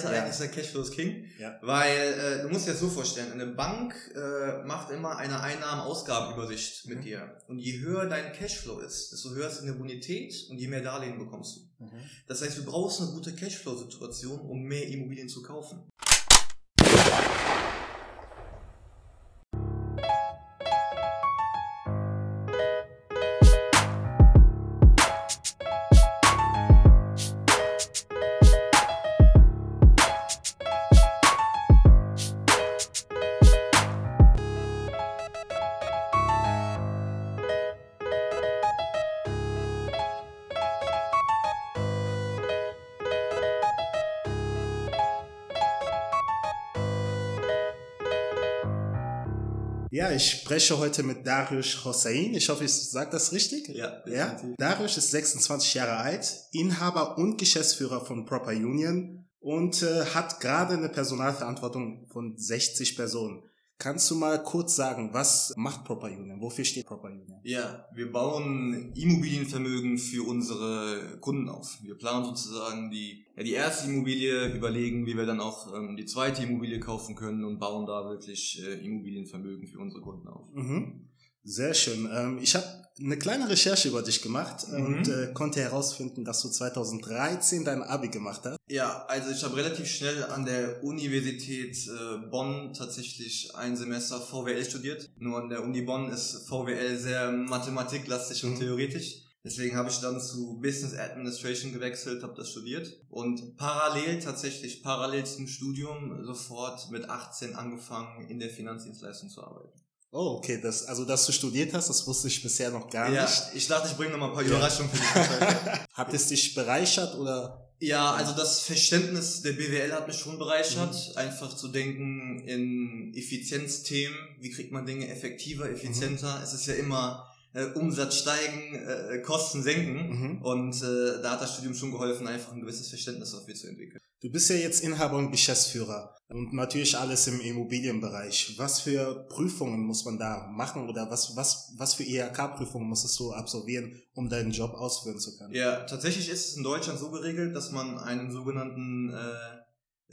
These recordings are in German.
Seite ja. eigentlich ist der Cashflow ist King, ja. weil äh, du musst dir das so vorstellen, eine Bank äh, macht immer eine Einnahmen-Ausgabenübersicht mit mhm. dir und je höher dein Cashflow ist, desto höher ist deine Bonität und je mehr Darlehen bekommst du. Mhm. Das heißt, du brauchst eine gute Cashflow-Situation, um mehr Immobilien zu kaufen. Ich spreche heute mit Darius Hossein. Ich hoffe, ich sage das richtig. Ja, ja. Darius ist 26 Jahre alt, Inhaber und Geschäftsführer von Proper Union und äh, hat gerade eine Personalverantwortung von 60 Personen. Kannst du mal kurz sagen, was macht Proper Union? Wofür steht Proper Union? Ja, wir bauen Immobilienvermögen für unsere Kunden auf. Wir planen sozusagen die, ja, die erste Immobilie, überlegen, wie wir dann auch ähm, die zweite Immobilie kaufen können und bauen da wirklich äh, Immobilienvermögen für unsere Kunden auf. Mhm. Sehr schön. Ähm, ich habe eine kleine Recherche über dich gemacht mhm. und äh, konnte herausfinden, dass du 2013 dein Abi gemacht hast. Ja, also ich habe relativ schnell an der Universität äh, Bonn tatsächlich ein Semester VWL studiert. Nur an der Uni Bonn ist VWL sehr mathematiklastig mhm. und theoretisch. Deswegen habe ich dann zu Business Administration gewechselt, habe das studiert und parallel tatsächlich parallel zum Studium sofort mit 18 angefangen in der Finanzdienstleistung zu arbeiten. Oh, okay, das, also dass du studiert hast, das wusste ich bisher noch gar ja, nicht. Ich dachte, ich bringe noch mal ein paar Überraschungen für dich. Hat es dich bereichert oder? Ja, also das Verständnis der BWL hat mich schon bereichert, mhm. einfach zu denken in Effizienzthemen, wie kriegt man Dinge effektiver, effizienter. Mhm. Es ist ja immer äh, Umsatz steigen, äh, Kosten senken mhm. und äh, da hat das Studium schon geholfen, einfach ein gewisses Verständnis dafür zu entwickeln. Du bist ja jetzt Inhaber und Geschäftsführer und natürlich alles im Immobilienbereich. Was für Prüfungen muss man da machen oder was, was, was für IHK-Prüfungen musstest du absolvieren, um deinen Job ausführen zu können? Ja, tatsächlich ist es in Deutschland so geregelt, dass man einen sogenannten äh,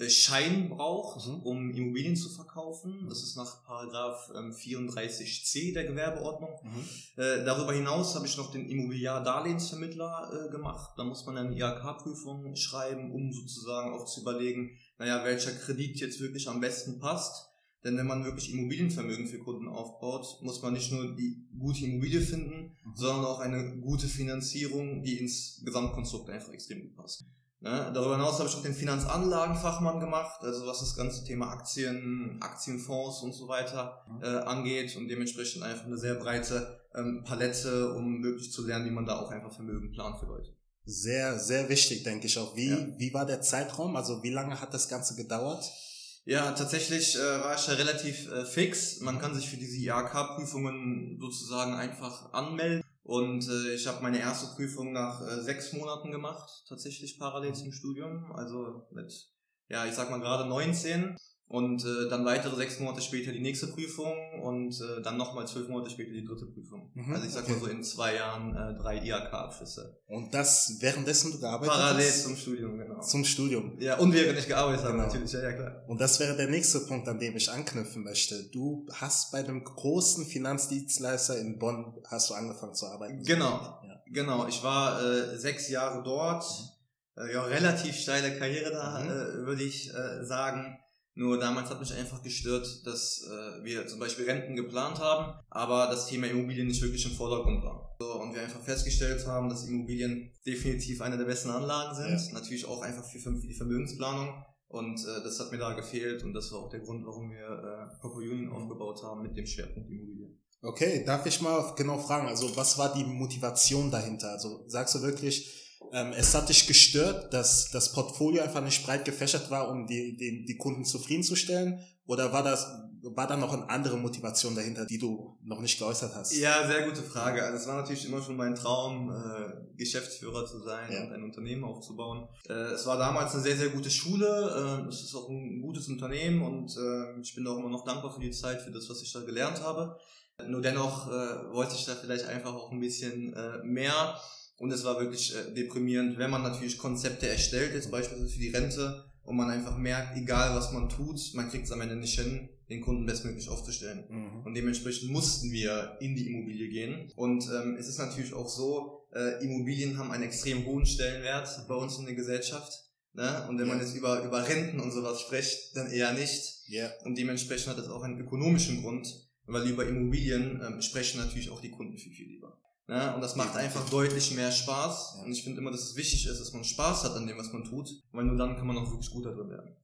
Schein braucht, mhm. um Immobilien zu verkaufen. Das ist nach Paragraph 34c ähm, der Gewerbeordnung. Mhm. Äh, darüber hinaus habe ich noch den Immobiliar-Darlehensvermittler äh, gemacht. Da muss man eine IHK-Prüfung schreiben, um sozusagen auch zu überlegen, naja, welcher Kredit jetzt wirklich am besten passt. Denn wenn man wirklich Immobilienvermögen für Kunden aufbaut, muss man nicht nur die gute Immobilie finden, mhm. sondern auch eine gute Finanzierung, die ins Gesamtkonstrukt einfach extrem gut passt. Ne? Darüber hinaus habe ich auch den Finanzanlagenfachmann gemacht, also was das ganze Thema Aktien, Aktienfonds und so weiter mhm. äh, angeht und dementsprechend einfach eine sehr breite ähm, Palette, um wirklich zu lernen, wie man da auch einfach Vermögen plant für Leute. Sehr, sehr wichtig, denke ich auch. Wie, ja. wie war der Zeitraum? Also wie lange hat das Ganze gedauert? Ja, tatsächlich äh, war ich ja relativ äh, fix. Man kann sich für diese IHK-Prüfungen sozusagen einfach anmelden. Und äh, ich habe meine erste Prüfung nach äh, sechs Monaten gemacht, tatsächlich parallel zum Studium. Also mit, ja, ich sag mal gerade 19 und äh, dann weitere sechs Monate später die nächste Prüfung und äh, dann nochmal zwölf Monate später die dritte Prüfung. Mhm, also ich sag okay. mal so in zwei Jahren äh, drei IHK-Abschlüsse. Und das währenddessen du gearbeitet Parallel hast? Parallel zum Studium, genau. Zum Studium. Ja, und während ich gearbeitet genau. habe natürlich, ja, ja klar. Und das wäre der nächste Punkt, an dem ich anknüpfen möchte. Du hast bei einem großen Finanzdienstleister in Bonn hast du angefangen zu arbeiten. Genau, ja. genau. Ich war äh, sechs Jahre dort. Mhm. Äh, ja, relativ steile Karriere da, mhm. äh, würde ich äh, sagen nur damals hat mich einfach gestört, dass äh, wir zum Beispiel Renten geplant haben, aber das Thema Immobilien nicht wirklich im Vordergrund war. So, und wir einfach festgestellt haben, dass Immobilien definitiv eine der besten Anlagen sind. Ja. Natürlich auch einfach für, für die Vermögensplanung. Und äh, das hat mir da gefehlt und das war auch der Grund, warum wir äh, Proper Union aufgebaut haben mit dem Schwerpunkt Immobilien. Okay, darf ich mal genau fragen, also was war die Motivation dahinter? Also sagst du wirklich, ähm, es hat dich gestört, dass das Portfolio einfach nicht breit gefächert war, um die, die, die Kunden zufriedenzustellen? Oder war das, war da noch eine andere Motivation dahinter, die du noch nicht geäußert hast? Ja, sehr gute Frage. Also es war natürlich immer schon mein Traum, äh, Geschäftsführer zu sein ja. und ein Unternehmen aufzubauen. Äh, es war damals eine sehr, sehr gute Schule. Äh, es ist auch ein gutes Unternehmen und äh, ich bin auch immer noch dankbar für die Zeit, für das, was ich da gelernt habe. Nur dennoch äh, wollte ich da vielleicht einfach auch ein bisschen äh, mehr und es war wirklich äh, deprimierend, wenn man natürlich Konzepte erstellt, jetzt beispielsweise für die Rente, und man einfach merkt, egal was man tut, man kriegt es am Ende nicht hin, den Kunden bestmöglich aufzustellen. Mhm. Und dementsprechend mussten wir in die Immobilie gehen. Und ähm, es ist natürlich auch so, äh, Immobilien haben einen extrem hohen Stellenwert bei uns in der Gesellschaft. Ne? Und wenn ja. man jetzt über, über Renten und sowas spricht, dann eher nicht. Ja. Und dementsprechend hat das auch einen ökonomischen Grund, weil über Immobilien ähm, sprechen natürlich auch die Kunden viel, viel lieber. Ne? Und das macht einfach deutlich mehr Spaß. Ja. Und ich finde immer, dass es wichtig ist, dass man Spaß hat an dem, was man tut, weil nur dann kann man auch wirklich gut darin werden.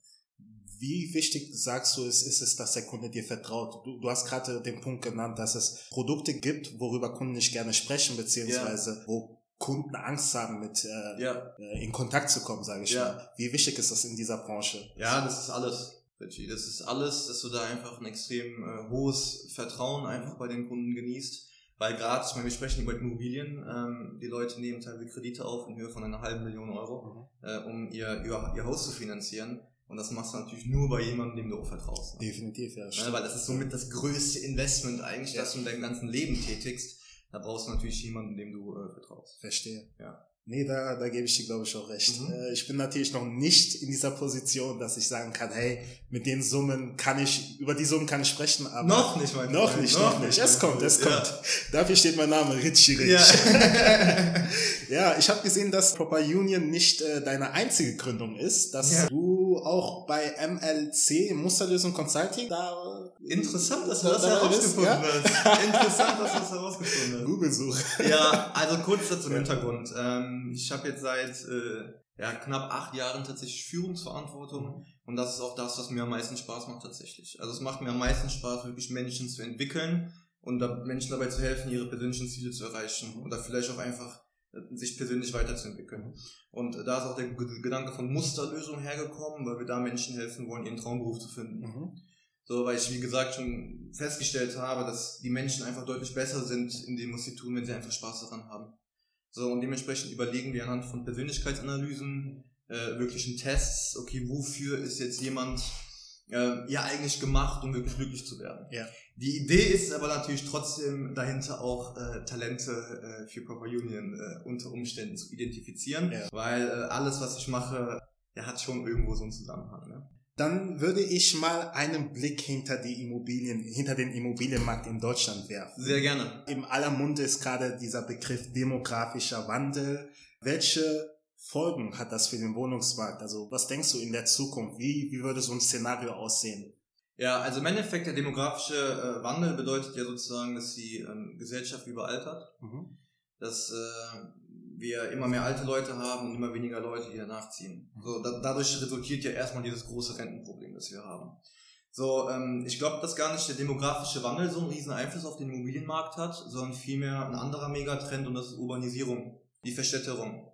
Wie wichtig sagst du, ist, ist es, dass der Kunde dir vertraut? Du, du hast gerade den Punkt genannt, dass es Produkte gibt, worüber Kunden nicht gerne sprechen, beziehungsweise ja. wo Kunden Angst haben, mit äh, ja. Äh, in Kontakt zu kommen, sage ich ja. mal. Wie wichtig ist das in dieser Branche? Ja, das ist alles. Das ist alles, dass du da einfach ein extrem äh, hohes Vertrauen einfach bei den Kunden genießt. Weil gerade, ich meine, wir sprechen über Immobilien, ähm, die Leute nehmen teilweise Kredite auf in Höhe von einer halben Million Euro, mhm. äh, um ihr, ihr, ihr Haus zu finanzieren. Und das machst du natürlich nur bei jemandem, dem du auch vertraust. Ne? Definitiv, ja. ja. Weil das ist somit das größte Investment eigentlich, ja. das du in deinem ganzen Leben tätigst. Da brauchst du natürlich jemanden, dem du äh, vertraust. Verstehe. Ja. Nee, da, da gebe ich dir, glaube ich, auch recht. Mhm. Äh, ich bin natürlich noch nicht in dieser Position, dass ich sagen kann, hey, mit den Summen kann ich, über die Summen kann ich sprechen, aber. Noch nicht, mein Noch nicht, noch, noch nicht. Es kommt, es ja. kommt. Dafür steht mein Name, Richie Rich. Ja, ja ich habe gesehen, dass Proper Union nicht äh, deine einzige Gründung ist, dass ja. du auch bei MLC, Musterlösung Consulting, da Interessant, dass du das herausgefunden ja? hast. Interessant, dass du das herausgefunden hast. Google-Suche. Ja, also kurz dazu im Hintergrund. Ähm, ich habe jetzt seit äh, ja, knapp acht Jahren tatsächlich Führungsverantwortung und das ist auch das, was mir am meisten Spaß macht tatsächlich. Also es macht mir am meisten Spaß, wirklich Menschen zu entwickeln und Menschen dabei zu helfen, ihre persönlichen Ziele zu erreichen oder vielleicht auch einfach sich persönlich weiterzuentwickeln. Und da ist auch der Gedanke von Musterlösung hergekommen, weil wir da Menschen helfen wollen, ihren Traumberuf zu finden. Mhm. So, weil ich, wie gesagt, schon festgestellt habe, dass die Menschen einfach deutlich besser sind in dem, was sie tun, wenn sie einfach Spaß daran haben. So, und dementsprechend überlegen wir anhand von Persönlichkeitsanalysen, äh, wirklichen Tests, okay, wofür ist jetzt jemand äh, ja eigentlich gemacht, um wirklich glücklich zu werden. Ja. Die Idee ist aber natürlich trotzdem dahinter auch äh, Talente äh, für Proper Union äh, unter Umständen zu identifizieren, ja. weil äh, alles, was ich mache, ja, hat schon irgendwo so einen Zusammenhang. Ne? Dann würde ich mal einen Blick hinter die Immobilien, hinter den Immobilienmarkt in Deutschland werfen. Sehr gerne. Im aller Munde ist gerade dieser Begriff demografischer Wandel. Welche Folgen hat das für den Wohnungsmarkt? Also was denkst du in der Zukunft? Wie, wie würde so ein Szenario aussehen? Ja, also im Endeffekt der demografische äh, Wandel bedeutet ja sozusagen, dass die ähm, Gesellschaft überaltert. Mhm. Dass äh, wir immer mehr alte Leute haben und immer weniger Leute, die danach ziehen. So, da, dadurch resultiert ja erstmal dieses große Rentenproblem, das wir haben. So, ähm, ich glaube, dass gar nicht der demografische Wandel so einen riesen Einfluss auf den Immobilienmarkt hat, sondern vielmehr ein anderer Megatrend und das ist Urbanisierung, die Verstädterung.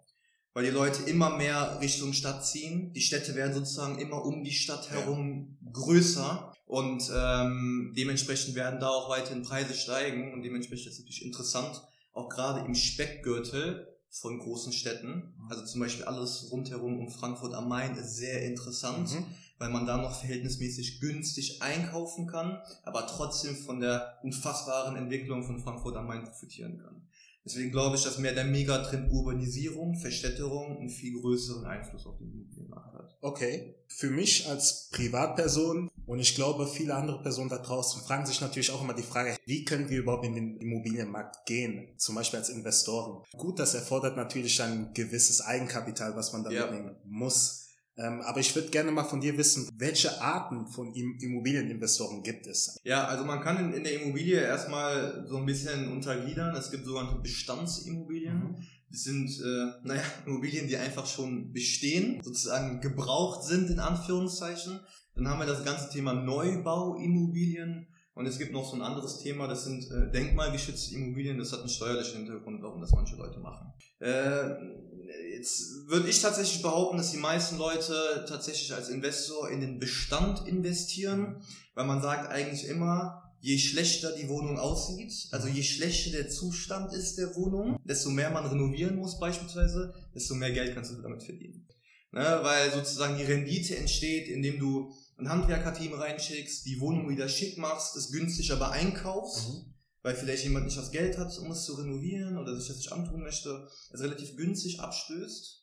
Weil die Leute immer mehr Richtung Stadt ziehen. Die Städte werden sozusagen immer um die Stadt herum ja. größer und ähm, dementsprechend werden da auch weiterhin Preise steigen und dementsprechend ist es natürlich interessant, auch gerade im Speckgürtel von großen Städten. Mhm. Also zum Beispiel alles rundherum um Frankfurt am Main ist sehr interessant, mhm. weil man da noch verhältnismäßig günstig einkaufen kann, aber trotzdem von der unfassbaren Entwicklung von Frankfurt am Main profitieren kann. Deswegen glaube ich, dass mehr der Megatrend Urbanisierung, Verstädterung einen viel größeren Einfluss auf den Immobilienmarkt hat. Okay. Für mich als Privatperson und ich glaube, viele andere Personen da draußen fragen sich natürlich auch immer die Frage, wie können wir überhaupt in den Immobilienmarkt gehen? Zum Beispiel als Investoren. Gut, das erfordert natürlich ein gewisses Eigenkapital, was man da ja. mitnehmen muss. Ähm, aber ich würde gerne mal von dir wissen, welche Arten von Immobilieninvestoren gibt es? Ja, also man kann in, in der Immobilie erstmal so ein bisschen untergliedern. Es gibt sogenannte Bestandsimmobilien. Mhm. Das sind, äh, naja, Immobilien, die einfach schon bestehen, sozusagen gebraucht sind, in Anführungszeichen. Dann haben wir das ganze Thema Neubauimmobilien. Und es gibt noch so ein anderes Thema, das sind äh, denkmalgeschützte Immobilien. Das hat einen steuerlichen Hintergrund, warum das manche Leute machen. Äh, jetzt würde ich tatsächlich behaupten, dass die meisten Leute tatsächlich als Investor in den Bestand investieren, weil man sagt eigentlich immer, je schlechter die Wohnung aussieht, also je schlechter der Zustand ist der Wohnung, desto mehr man renovieren muss beispielsweise, desto mehr Geld kannst du damit verdienen. Ne, weil sozusagen die Rendite entsteht, indem du ein Handwerkerteam reinschickst, die Wohnung wieder schick machst, es günstig aber einkaufst, mhm. weil vielleicht jemand nicht das Geld hat, um es zu renovieren oder sich das nicht antun möchte, es relativ günstig abstößt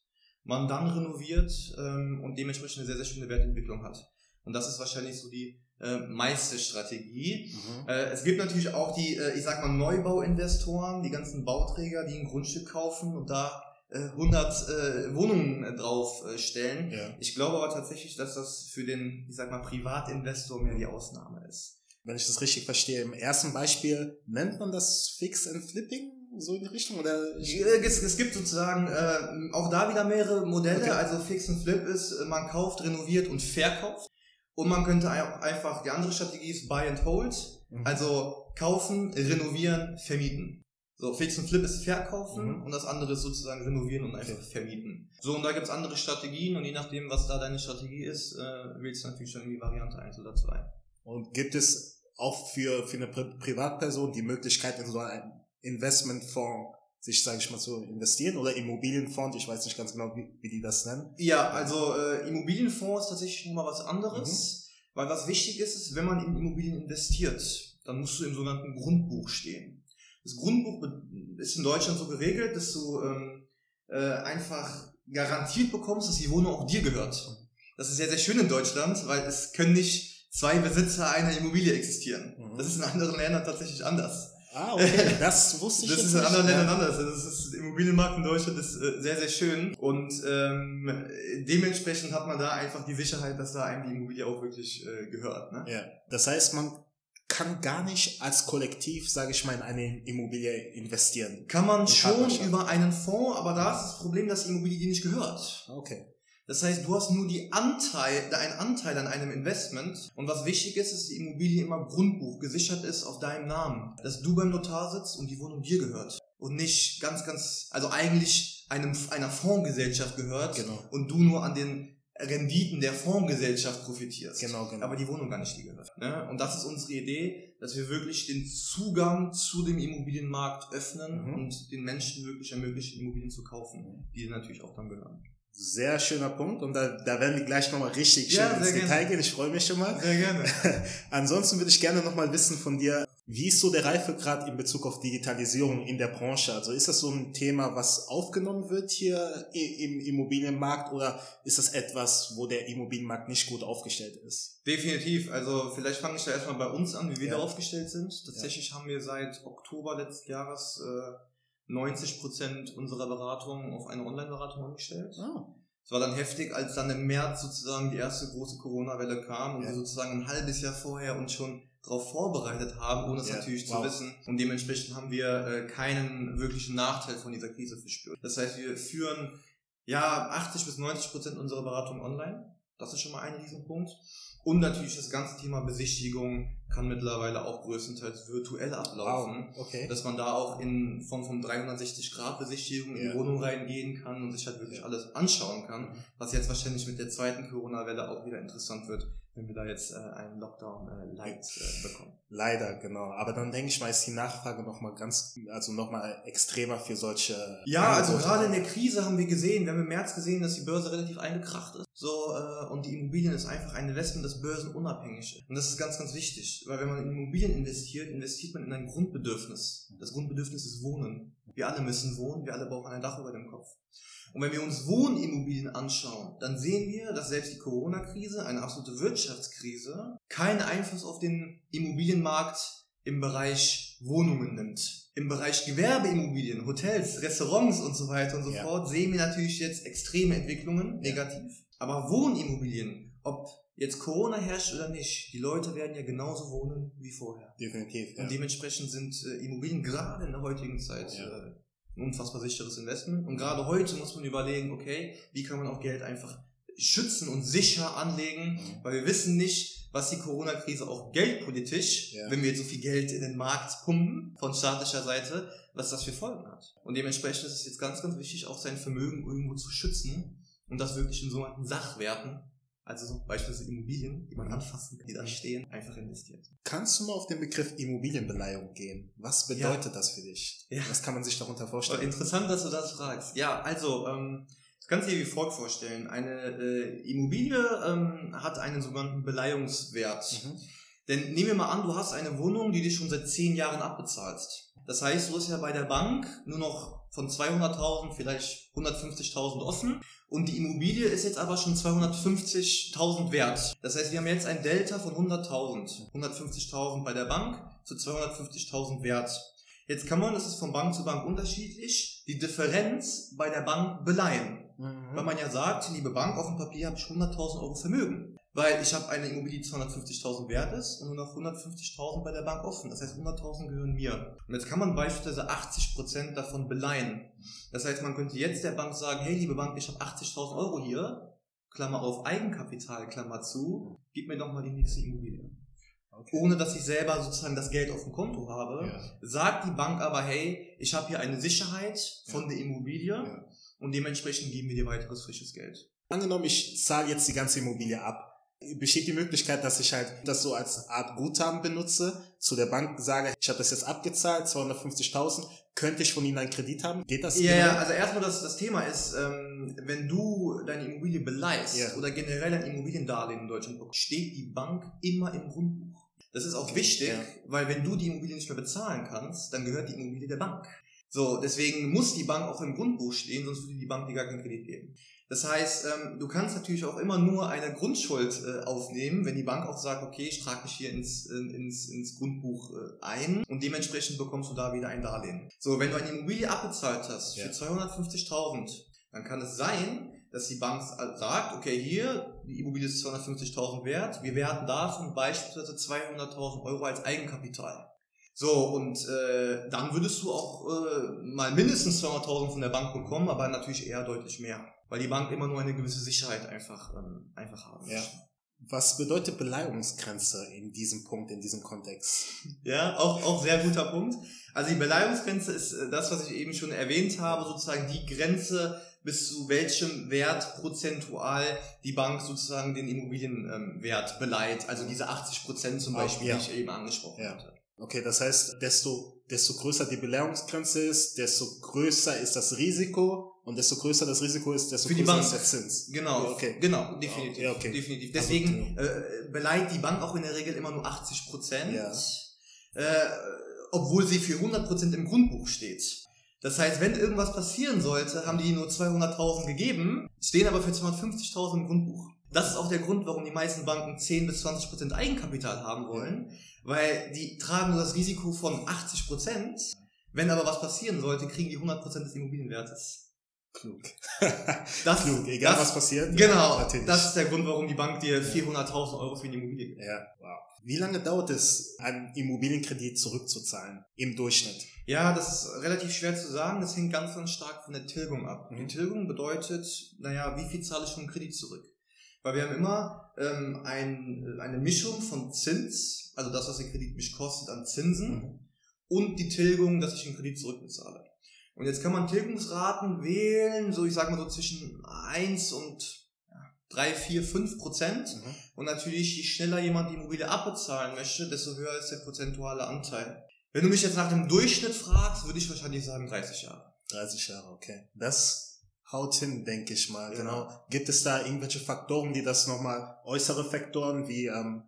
man dann renoviert ähm, und dementsprechend eine sehr, sehr schöne Wertentwicklung hat. Und das ist wahrscheinlich so die äh, meiste Strategie. Mhm. Äh, es gibt natürlich auch die, äh, ich sag mal, Neubauinvestoren, die ganzen Bauträger, die ein Grundstück kaufen und da 100 äh, Wohnungen drauf äh, stellen. Ja. Ich glaube aber tatsächlich, dass das für den, ich sag mal, Privatinvestor mehr die Ausnahme ist. Wenn ich das richtig verstehe, im ersten Beispiel nennt man das Fix and Flipping? so in die Richtung? Oder? Es, es gibt sozusagen äh, auch da wieder mehrere Modelle. Okay. Also Fix and Flip ist, man kauft, renoviert und verkauft. Und man könnte einfach, die andere Strategie ist Buy and Hold. Mhm. Also kaufen, renovieren, vermieten. So, Fix und Flip ist verkaufen mhm. und das andere ist sozusagen renovieren und einfach okay. vermieten. So, und da gibt's andere Strategien und je nachdem, was da deine Strategie ist, äh, wählst du natürlich schon irgendwie Variante 1 oder 2. Und gibt es auch für, für eine Pri Privatperson die Möglichkeit, in so einen Investmentfonds sich, sage ich mal, zu investieren oder Immobilienfonds, ich weiß nicht ganz genau, wie, wie die das nennen. Ja, also äh, Immobilienfonds ist tatsächlich nochmal was anderes, mhm. weil was wichtig ist, ist, wenn man in Immobilien investiert, dann musst du im sogenannten Grundbuch stehen. Das Grundbuch ist in Deutschland so geregelt, dass du ähm, äh, einfach garantiert bekommst, dass die Wohnung auch dir gehört. Das ist sehr, sehr schön in Deutschland, weil es können nicht zwei Besitzer einer Immobilie existieren. Mhm. Das ist in anderen Ländern tatsächlich anders. Ah, okay, das wusste ich Das ist in anderen Ländern anders. Also das ist, der Immobilienmarkt in Deutschland ist äh, sehr, sehr schön und ähm, dementsprechend hat man da einfach die Sicherheit, dass da einem die Immobilie auch wirklich äh, gehört. Ne? Ja, das heißt, man kann gar nicht als Kollektiv, sage ich mal, in eine Immobilie investieren. Kann man schon über einen Fonds, aber da ist das Problem, dass die Immobilie dir nicht gehört. Okay. Das heißt, du hast nur die Anteil, einen Anteil an einem Investment. Und was wichtig ist, ist, dass die Immobilie immer Grundbuch gesichert ist auf deinem Namen. Dass du beim Notar sitzt und die Wohnung dir gehört. Und nicht ganz, ganz, also eigentlich einem, einer Fondsgesellschaft gehört. Genau. Und du nur an den Renditen der Fondsgesellschaft profitierst. Genau, genau. Aber die Wohnung gar nicht dir gehört. Ne? Und das ist unsere Idee, dass wir wirklich den Zugang zu dem Immobilienmarkt öffnen mhm. und den Menschen wirklich ermöglichen, Immobilien zu kaufen, die natürlich auch dann gehören. Sehr schöner Punkt und da, da werden wir gleich nochmal richtig schön ja, ins Detail gerne. gehen. Ich freue mich schon mal. Sehr gerne. Ansonsten würde ich gerne nochmal wissen von dir, wie ist so der Reifegrad in Bezug auf Digitalisierung in der Branche? Also ist das so ein Thema, was aufgenommen wird hier im Immobilienmarkt oder ist das etwas, wo der Immobilienmarkt nicht gut aufgestellt ist? Definitiv. Also vielleicht fange ich da erstmal bei uns an, wie wir ja. da aufgestellt sind. Tatsächlich ja. haben wir seit Oktober letzten Jahres äh, 90 Prozent unserer Beratung auf eine Online-Beratung umgestellt. Ah. Es war dann heftig, als dann im März sozusagen die erste große Corona-Welle kam und ja. wir sozusagen ein halbes Jahr vorher uns schon darauf vorbereitet haben, ohne es ja. natürlich wow. zu wissen. Und dementsprechend haben wir äh, keinen wirklichen Nachteil von dieser Krise verspürt. Das heißt, wir führen ja 80 bis 90 Prozent unserer Beratung online. Das ist schon mal ein Riesenpunkt. Und natürlich das ganze Thema Besichtigung kann mittlerweile auch größtenteils virtuell ablaufen. Wow, okay. Dass man da auch in Form von 360-Grad-Besichtigung in die Wohnung reingehen kann und sich halt wirklich alles anschauen kann. Was jetzt wahrscheinlich mit der zweiten Corona-Welle auch wieder interessant wird, wenn wir da jetzt äh, einen Lockdown äh, light äh, bekommen. Leider, genau. Aber dann denke ich mal, ist die Nachfrage nochmal ganz, also nochmal extremer für solche. Ja, also gerade in der Krise haben wir gesehen, wir haben im März gesehen, dass die Börse relativ eingekracht ist. So, äh, und die Immobilien ist einfach ein Investment, das börsenunabhängig ist. Und das ist ganz, ganz wichtig, weil wenn man in Immobilien investiert, investiert man in ein Grundbedürfnis. Das Grundbedürfnis ist Wohnen. Wir alle müssen wohnen, wir alle brauchen ein Dach über dem Kopf. Und wenn wir uns Wohnimmobilien anschauen, dann sehen wir, dass selbst die Corona-Krise, eine absolute Wirtschaftskrise, keinen Einfluss auf den Immobilienmarkt im Bereich Wohnungen nimmt. Im Bereich Gewerbeimmobilien, Hotels, Restaurants und so weiter und so ja. fort sehen wir natürlich jetzt extreme Entwicklungen, negativ. Aber Wohnimmobilien, ob jetzt Corona herrscht oder nicht, die Leute werden ja genauso wohnen wie vorher. Definitiv. Ja. Und dementsprechend sind äh, Immobilien gerade in der heutigen Zeit ja. äh, ein unfassbar sicheres Investment. Und gerade heute muss man überlegen, okay, wie kann man auch Geld einfach schützen und sicher anlegen, mhm. weil wir wissen nicht, was die Corona-Krise auch geldpolitisch, ja. wenn wir jetzt so viel Geld in den Markt pumpen von staatlicher Seite, was das für Folgen hat. Und dementsprechend ist es jetzt ganz, ganz wichtig, auch sein Vermögen irgendwo zu schützen und das wirklich in sogenannten Sachwerten also so beispielsweise Immobilien, die man anfassen kann, die da stehen, einfach investiert. Kannst du mal auf den Begriff Immobilienbeleihung gehen? Was bedeutet ja. das für dich? Ja. Was kann man sich darunter vorstellen? Interessant, dass du das fragst. Ja, also, ähm, das kannst du dir wie folgt vorstellen. Eine äh, Immobilie ähm, hat einen sogenannten Beleihungswert. Mhm. Denn nehmen wir mal an, du hast eine Wohnung, die du schon seit zehn Jahren abbezahlst. Das heißt, du hast ja bei der Bank nur noch von 200.000, vielleicht 150.000 offen. Und die Immobilie ist jetzt aber schon 250.000 wert. Das heißt, wir haben jetzt ein Delta von 100.000. 150.000 bei der Bank zu 250.000 wert. Jetzt kann man, das ist von Bank zu Bank unterschiedlich, die Differenz bei der Bank beleihen. Mhm. Weil man ja sagt, liebe Bank, auf dem Papier habe ich 100.000 Euro Vermögen. Weil ich habe eine Immobilie, die 250.000 wert ist und nur noch 150.000 bei der Bank offen. Das heißt, 100.000 gehören mir. Und jetzt kann man beispielsweise 80% davon beleihen. Das heißt, man könnte jetzt der Bank sagen, hey, liebe Bank, ich habe 80.000 Euro hier, Klammer auf Eigenkapital, Klammer zu, gib mir doch mal die nächste Immobilie. Okay. Ohne dass ich selber sozusagen das Geld auf dem Konto habe, ja. sagt die Bank aber, hey, ich habe hier eine Sicherheit von ja. der Immobilie ja. und dementsprechend geben wir dir weiteres frisches Geld. Angenommen, ich zahle jetzt die ganze Immobilie ab besteht die Möglichkeit, dass ich halt das so als Art Guthaben benutze, zu der Bank sage, ich habe das jetzt abgezahlt, 250.000, könnte ich von Ihnen einen Kredit haben? Geht das? Ja, ja also erstmal das, das Thema ist, ähm, wenn du deine Immobilie beleihst yeah. oder generell ein Immobiliendarlehen in Deutschland bekommst, steht die Bank immer im Grundbuch. Das ist auch wichtig, ja. weil wenn du die Immobilie nicht mehr bezahlen kannst, dann gehört die Immobilie der Bank. So, deswegen muss die Bank auch im Grundbuch stehen, sonst würde die Bank dir gar keinen Kredit geben. Das heißt, ähm, du kannst natürlich auch immer nur eine Grundschuld äh, aufnehmen, wenn die Bank auch sagt, okay, ich trage mich hier ins, ins, ins Grundbuch äh, ein und dementsprechend bekommst du da wieder ein Darlehen. So, wenn du eine Immobilie abbezahlt hast für 250.000, dann kann es sein, dass die Bank sagt, okay, hier, die Immobilie ist 250.000 wert, wir werten davon beispielsweise 200.000 Euro als Eigenkapital. So, und äh, dann würdest du auch äh, mal mindestens 200.000 von der Bank bekommen, aber natürlich eher deutlich mehr weil die Bank immer nur eine gewisse Sicherheit einfach, ähm, einfach haben. Ja. Was bedeutet Beleihungsgrenze in diesem Punkt, in diesem Kontext? Ja, auch, auch sehr guter Punkt. Also die Beleihungsgrenze ist äh, das, was ich eben schon erwähnt habe, sozusagen die Grenze, bis zu welchem Wert prozentual die Bank sozusagen den Immobilienwert ähm, beleiht. Also diese 80 Prozent zum Beispiel, ja. die ich eben angesprochen ja. hatte. Okay, das heißt, desto, desto größer die Beleihungsgrenze ist, desto größer ist das Risiko und desto größer das Risiko ist, desto größer Bank. ist der Zins. Genau, ja, okay. genau, definitiv. Ja, okay. definitiv. Deswegen also, äh, beleiht die Bank auch in der Regel immer nur 80 Prozent, ja. äh, obwohl sie für 100 Prozent im Grundbuch steht. Das heißt, wenn irgendwas passieren sollte, haben die nur 200.000 gegeben, stehen aber für 250.000 im Grundbuch. Das ist auch der Grund, warum die meisten Banken 10 bis 20 Prozent Eigenkapital haben wollen, weil die tragen nur das Risiko von 80 Prozent. Wenn aber was passieren sollte, kriegen die 100 Prozent des Immobilienwertes. Klug. das, Klug, egal das, was passiert. Genau, ja, das ist der Grund, warum die Bank dir 400.000 Euro für die Immobilie gibt. Ja, wow. Wie lange dauert es, einen Immobilienkredit zurückzuzahlen im Durchschnitt? Ja, das ist relativ schwer zu sagen. Das hängt ganz, ganz stark von der Tilgung ab. Mhm. Die Tilgung bedeutet, naja, wie viel zahle ich vom Kredit zurück? Weil wir haben immer ähm, ein, eine Mischung von Zins, also das, was der Kredit mich kostet an Zinsen, mhm. und die Tilgung, dass ich den Kredit zurückbezahle. Und jetzt kann man Tilgungsraten wählen, so ich sag mal so zwischen 1 und 3, 4, 5 Prozent. Mhm. Und natürlich, je schneller jemand die Immobilie abbezahlen möchte, desto höher ist der prozentuale Anteil. Wenn du mich jetzt nach dem Durchschnitt fragst, würde ich wahrscheinlich sagen 30 Jahre. 30 Jahre, okay. Das haut hin, denke ich mal. Genau. genau. Gibt es da irgendwelche Faktoren, die das nochmal, äußere Faktoren wie ähm,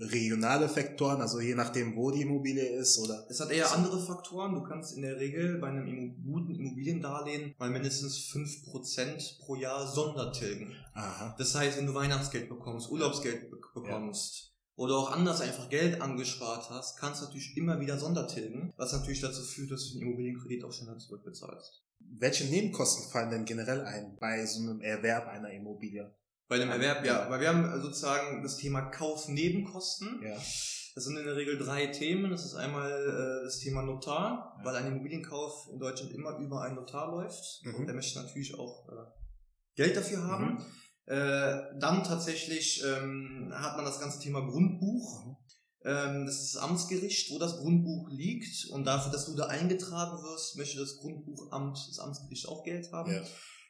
regionale Faktoren, also je nachdem, wo die Immobilie ist oder? Es hat eher andere Faktoren. Du kannst in der Regel bei einem guten Immobiliendarlehen mal mindestens fünf Prozent pro Jahr Sondertilgen. Aha. Das heißt, wenn du Weihnachtsgeld bekommst, Urlaubsgeld bekommst, ja. Oder auch anders einfach Geld angespart hast, kannst du natürlich immer wieder Sondertilgen, was natürlich dazu führt, dass du den Immobilienkredit auch schneller zurückbezahlst. Welche Nebenkosten fallen denn generell ein bei so einem Erwerb einer Immobilie? Bei dem Erwerb, ja. Weil wir haben sozusagen das Thema Kaufnebenkosten. Ja. Das sind in der Regel drei Themen. Das ist einmal äh, das Thema Notar, ja. weil ein Immobilienkauf in Deutschland immer über einen Notar läuft. Mhm. Und der möchte natürlich auch äh, Geld dafür haben. Mhm. Äh, dann tatsächlich ähm, hat man das ganze Thema Grundbuch. Ähm, das ist das Amtsgericht, wo das Grundbuch liegt. Und dafür, dass du da eingetragen wirst, möchte das Grundbuchamt, das Amtsgericht auch Geld haben. Ja.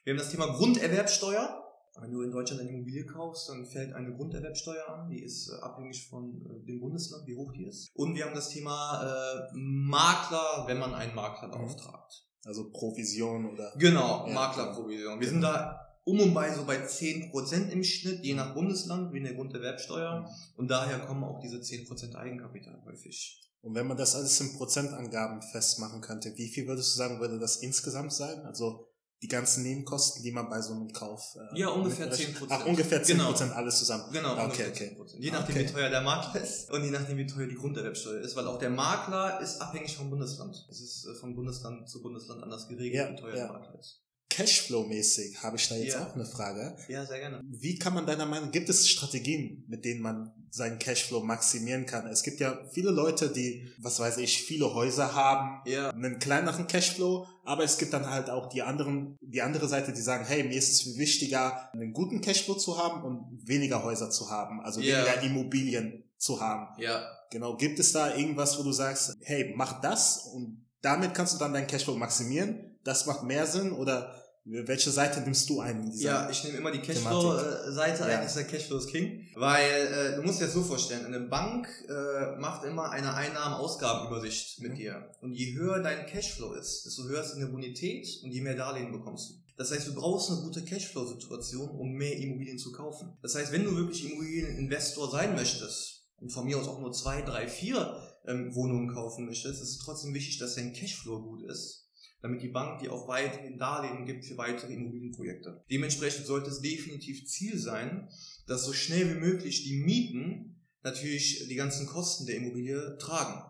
Wir haben das Thema Grunderwerbsteuer. Wenn du in Deutschland eine Immobilie kaufst, dann fällt eine Grunderwerbsteuer an. Die ist äh, abhängig von äh, dem Bundesland, wie hoch die ist. Und wir haben das Thema äh, Makler, wenn man einen Makler mhm. beauftragt. Also Provision oder? Genau, ja. Maklerprovision. Wir sind da um und bei so bei 10% im Schnitt, je nach Bundesland, wie in der Grunderwerbsteuer. Mhm. Und daher kommen auch diese 10% Eigenkapital häufig. Und wenn man das alles in Prozentangaben festmachen könnte, wie viel würdest du sagen, würde das insgesamt sein? Also die ganzen Nebenkosten, die man bei so einem Kauf. Äh, ja, ungefähr zehn Prozent. Ach, ungefähr zehn Prozent genau. alles zusammen. Genau, ah, okay, okay. Je nachdem, okay. wie teuer der Makler ist und je nachdem, wie teuer die Grunderwerbsteuer ist, weil auch der Makler ist abhängig vom Bundesland. Es ist äh, von Bundesland zu Bundesland anders geregelt, ja, wie teuer ja. der Makler ist. Cashflow-mäßig habe ich da jetzt ja. auch eine Frage. Ja, sehr gerne. Wie kann man deiner Meinung, gibt es Strategien, mit denen man seinen Cashflow maximieren kann? Es gibt ja viele Leute, die, was weiß ich, viele Häuser haben, ja. einen kleineren Cashflow, aber es gibt dann halt auch die anderen, die andere Seite, die sagen, hey, mir ist es wichtiger, einen guten Cashflow zu haben und weniger Häuser zu haben, also ja. weniger Immobilien zu haben. Ja. Genau. Gibt es da irgendwas, wo du sagst, hey, mach das und damit kannst du dann deinen Cashflow maximieren? Das macht mehr Sinn oder welche Seite nimmst du ein? In dieser ja, ich nehme immer die Cashflow-Seite ein, ist der Cashflow ist King. Weil äh, du musst dir das so vorstellen, eine Bank äh, macht immer eine Einnahmen-Ausgabenübersicht mit mhm. dir. Und je höher dein Cashflow ist, desto höher ist deine Bonität und je mehr Darlehen bekommst du. Das heißt, du brauchst eine gute Cashflow-Situation, um mehr Immobilien zu kaufen. Das heißt, wenn du wirklich Immobilieninvestor sein möchtest und von mir aus auch nur zwei, drei, vier ähm, Wohnungen kaufen möchtest, ist es trotzdem wichtig, dass dein Cashflow gut ist damit die Bank dir auch weiterhin Darlehen gibt für weitere Immobilienprojekte. Dementsprechend sollte es definitiv Ziel sein, dass so schnell wie möglich die Mieten natürlich die ganzen Kosten der Immobilie tragen.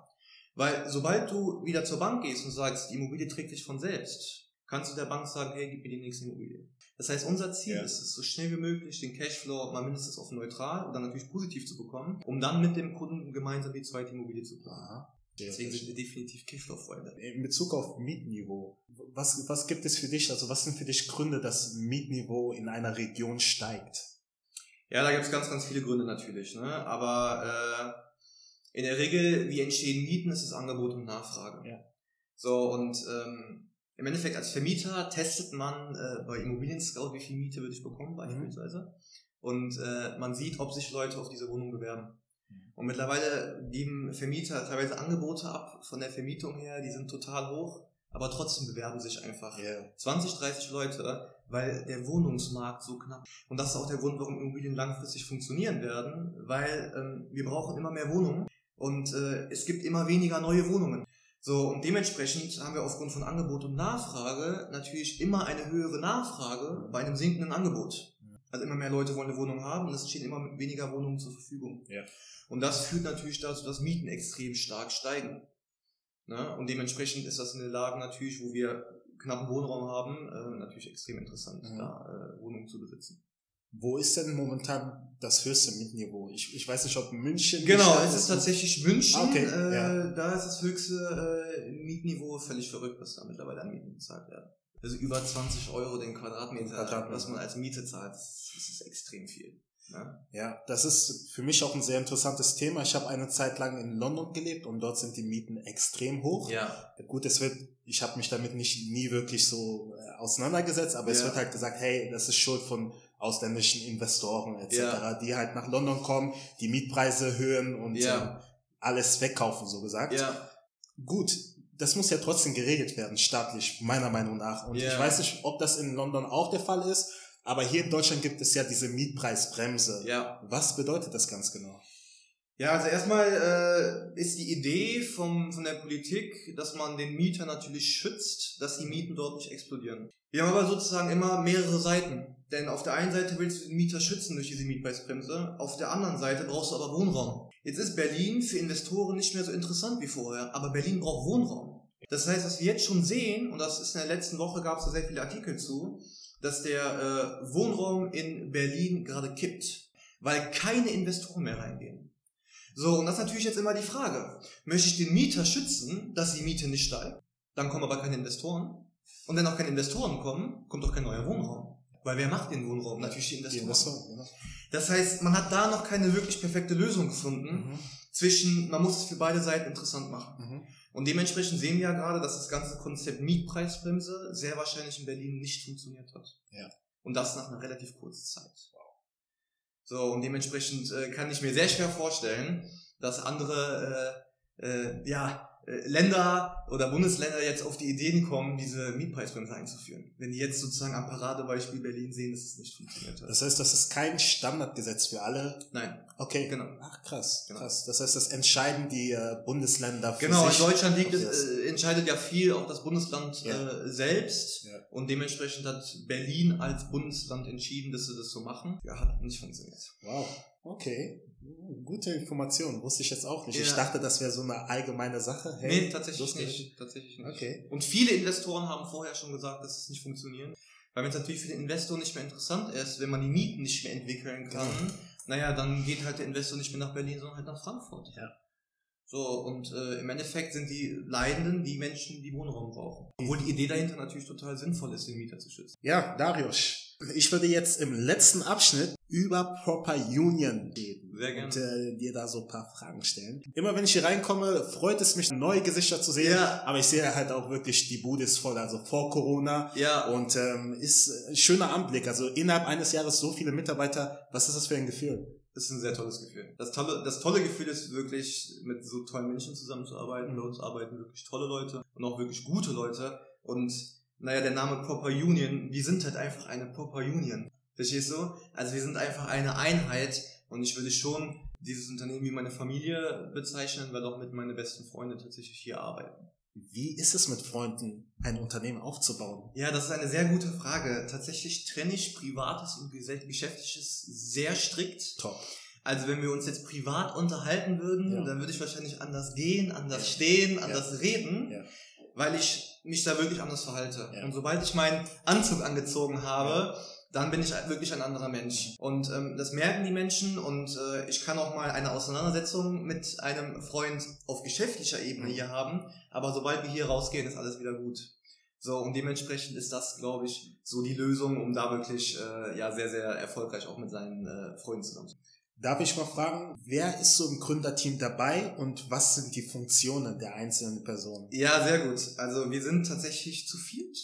Weil sobald du wieder zur Bank gehst und sagst, die Immobilie trägt sich von selbst, kannst du der Bank sagen, hey, gib mir die nächste Immobilie. Das heißt, unser Ziel ja. ist es, so schnell wie möglich den Cashflow mal mindestens auf neutral und dann natürlich positiv zu bekommen, um dann mit dem Kunden gemeinsam die zweite Immobilie zu planen. Deswegen sind wir definitiv Cashflow-Freunde. In Bezug auf Mietniveau, was, was gibt es für dich, also was sind für dich Gründe, dass Mietniveau in einer Region steigt? Ja, da gibt es ganz, ganz viele Gründe natürlich. Ne? Aber äh, in der Regel, wie entstehen Mieten, ist das Angebot und Nachfrage. Ja. So, und ähm, im Endeffekt als Vermieter testet man äh, bei Immobilien Scout, wie viel Miete würde ich bekommen beispielsweise. Mhm. Und äh, man sieht, ob sich Leute auf diese Wohnung bewerben. Und mittlerweile geben Vermieter teilweise Angebote ab von der Vermietung her, die sind total hoch, aber trotzdem bewerben sich einfach yeah. 20, 30 Leute, weil der Wohnungsmarkt so knapp. Und das ist auch der Grund, warum Immobilien langfristig funktionieren werden, weil ähm, wir brauchen immer mehr Wohnungen und äh, es gibt immer weniger neue Wohnungen. So, und dementsprechend haben wir aufgrund von Angebot und Nachfrage natürlich immer eine höhere Nachfrage bei einem sinkenden Angebot. Also immer mehr Leute wollen eine Wohnung haben und es stehen immer weniger Wohnungen zur Verfügung. Ja. Und das führt natürlich dazu, dass Mieten extrem stark steigen. Ne? Und dementsprechend ist das in den Lagen natürlich, wo wir knappen Wohnraum haben, äh, natürlich extrem interessant, mhm. da äh, Wohnungen zu besitzen. Wo ist denn momentan das höchste Mietniveau? Ich, ich weiß nicht, ob München. Genau, es ist tatsächlich München. Okay, äh, ja. Da ist das höchste äh, Mietniveau völlig verrückt, was da mittlerweile an Mieten bezahlt werden. Also über 20 Euro den Quadratmeter, Quadratmeter. was man als Miete zahlt, das, ist extrem viel. Ja. ja, das ist für mich auch ein sehr interessantes Thema. Ich habe eine Zeit lang in London gelebt und dort sind die Mieten extrem hoch. Ja. Gut, es wird, ich habe mich damit nicht nie wirklich so äh, auseinandergesetzt, aber ja. es wird halt gesagt, hey, das ist Schuld von ausländischen Investoren etc., ja. die halt nach London kommen, die Mietpreise höhen und ja. äh, alles wegkaufen, so gesagt. Ja. Gut, das muss ja trotzdem geregelt werden, staatlich, meiner Meinung nach. Und ich weiß nicht, ob das in London auch der Fall ist aber hier in Deutschland gibt es ja diese Mietpreisbremse. Ja. Was bedeutet das ganz genau? Ja, also erstmal äh, ist die Idee vom, von der Politik, dass man den Mieter natürlich schützt, dass die Mieten dort nicht explodieren. Wir haben aber sozusagen immer mehrere Seiten. Denn auf der einen Seite willst du den Mieter schützen durch diese Mietpreisbremse, auf der anderen Seite brauchst du aber Wohnraum. Jetzt ist Berlin für Investoren nicht mehr so interessant wie vorher, aber Berlin braucht Wohnraum. Das heißt, was wir jetzt schon sehen, und das ist in der letzten Woche gab es da sehr viele Artikel zu, dass der äh, Wohnraum in Berlin gerade kippt, weil keine Investoren mehr reingehen. So, und das ist natürlich jetzt immer die Frage. Möchte ich den Mieter schützen, dass die Miete nicht steigt? Dann kommen aber keine Investoren. Und wenn auch keine Investoren kommen, kommt auch kein neuer Wohnraum. Weil wer macht den Wohnraum? Natürlich die Investoren. Die Investoren ja. Das heißt, man hat da noch keine wirklich perfekte Lösung gefunden mhm. zwischen, man muss es für beide Seiten interessant machen. Mhm. Und dementsprechend sehen wir ja gerade, dass das ganze Konzept Mietpreisbremse sehr wahrscheinlich in Berlin nicht funktioniert hat. Ja. Und das nach einer relativ kurzen Zeit. Wow. So, und dementsprechend äh, kann ich mir sehr schwer vorstellen, dass andere, äh, äh, ja, Länder oder Bundesländer jetzt auf die Ideen kommen, diese Mietpreisbremse einzuführen. Wenn die jetzt sozusagen am Paradebeispiel Berlin sehen, dass es nicht funktioniert hat. Das heißt, das ist kein Standardgesetz für alle. Nein. Okay. Genau. Ach krass, Genau. krass. Das heißt, das entscheiden die äh, Bundesländer für Genau, in sich. Deutschland liegt es, äh, entscheidet ja viel auch das Bundesland Ja. äh, selbst. Ja. Und dementsprechend hat Berlin als Bundesland entschieden, dass sie das so machen. Ja, hat nicht funktioniert. Wow. Okay. Gute Information. Wusste ich jetzt auch nicht. Ich Ja. dachte, das wäre so eine allgemeine Sache. nee, tatsächlich nicht. Tatsächlich nicht. Okay. Und viele Investoren haben vorher schon gesagt, dass es nicht funktioniert. Weil wenn es natürlich für den Investor nicht mehr interessant ist, wenn man die Mieten nicht mehr entwickeln kann, Genau. naja, dann geht halt der Investor nicht mehr nach Berlin, sondern halt nach Frankfurt. Ja. So, und äh, im Endeffekt sind die Leidenden die Menschen, die Wohnraum brauchen. Obwohl die Idee dahinter natürlich total sinnvoll ist, den Mieter zu schützen. Ja, Darius. Ich würde jetzt im letzten Abschnitt über Proper Union reden. Sehr gerne. Und äh, dir da so ein paar Fragen stellen. Immer wenn ich hier reinkomme, freut es mich, neue Gesichter zu sehen. Ja. Aber ich sehe halt auch wirklich, die Bude ist voll. Also vor Corona. Ja, Und ähm, ist ein schöner Anblick. Also innerhalb eines Jahres so viele Mitarbeiter. Was ist das für ein Gefühl? Das ist ein sehr tolles Gefühl. Das tolle, das tolle Gefühl ist wirklich, mit so tollen Menschen zusammenzuarbeiten. Bei uns arbeiten wirklich tolle Leute und auch wirklich gute Leute. Und naja, der Name Proper Union, wir sind halt einfach eine Proper Union. Verstehst du? Also wir sind einfach eine Einheit und ich würde schon dieses Unternehmen wie meine Familie bezeichnen, weil auch mit meine besten Freunde tatsächlich hier arbeiten. Wie ist es mit Freunden, ein Unternehmen aufzubauen? Ja, das ist eine sehr gute Frage. Tatsächlich trenne ich Privates und Geschäftliches sehr strikt. Top. Also wenn wir uns jetzt privat unterhalten würden, Ja. dann würde ich wahrscheinlich anders gehen, anders Ja. stehen, Ja. anders reden, Ja. weil ich mich da wirklich anders verhalte. Und sobald ich meinen Anzug angezogen habe, dann bin ich wirklich ein anderer Mensch. Und ähm, das merken die Menschen und äh, ich kann auch mal eine Auseinandersetzung mit einem Freund auf geschäftlicher Ebene hier haben, aber sobald wir hier rausgehen, ist alles wieder gut. So, und dementsprechend ist das, glaube ich, so die Lösung, um da wirklich äh, ja sehr, sehr erfolgreich auch mit seinen äh, Freunden zusammen zu Darf ich mal fragen, wer ist so im Gründerteam dabei und was sind die Funktionen der einzelnen Personen? Ja, sehr gut. Also wir sind tatsächlich zu viert.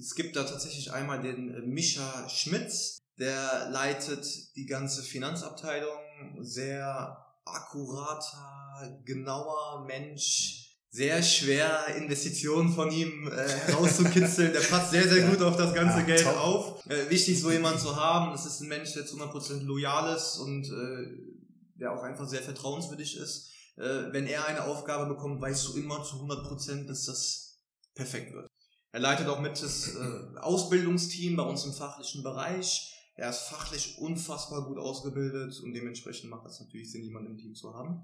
Es gibt da tatsächlich einmal den äh, Mischa Schmitz, der leitet die ganze Finanzabteilung, sehr akkurater, genauer Mensch. Sehr schwer, Investitionen von ihm äh, herauszukitzeln. Der passt sehr, sehr gut auf das ganze Ja, Geld top. auf. Äh, wichtig, so jemanden zu haben. Das ist ein Mensch, der zu 100% loyal ist und äh, der auch einfach sehr vertrauenswürdig ist äh, wenn er eine Aufgabe bekommt, weißt du immer zu 100%, dass das perfekt wird. Er leitet auch mit das äh, Ausbildungsteam bei uns im fachlichen Bereich. Er ist fachlich unfassbar gut ausgebildet und dementsprechend macht das natürlich Sinn, jemanden im Team zu haben.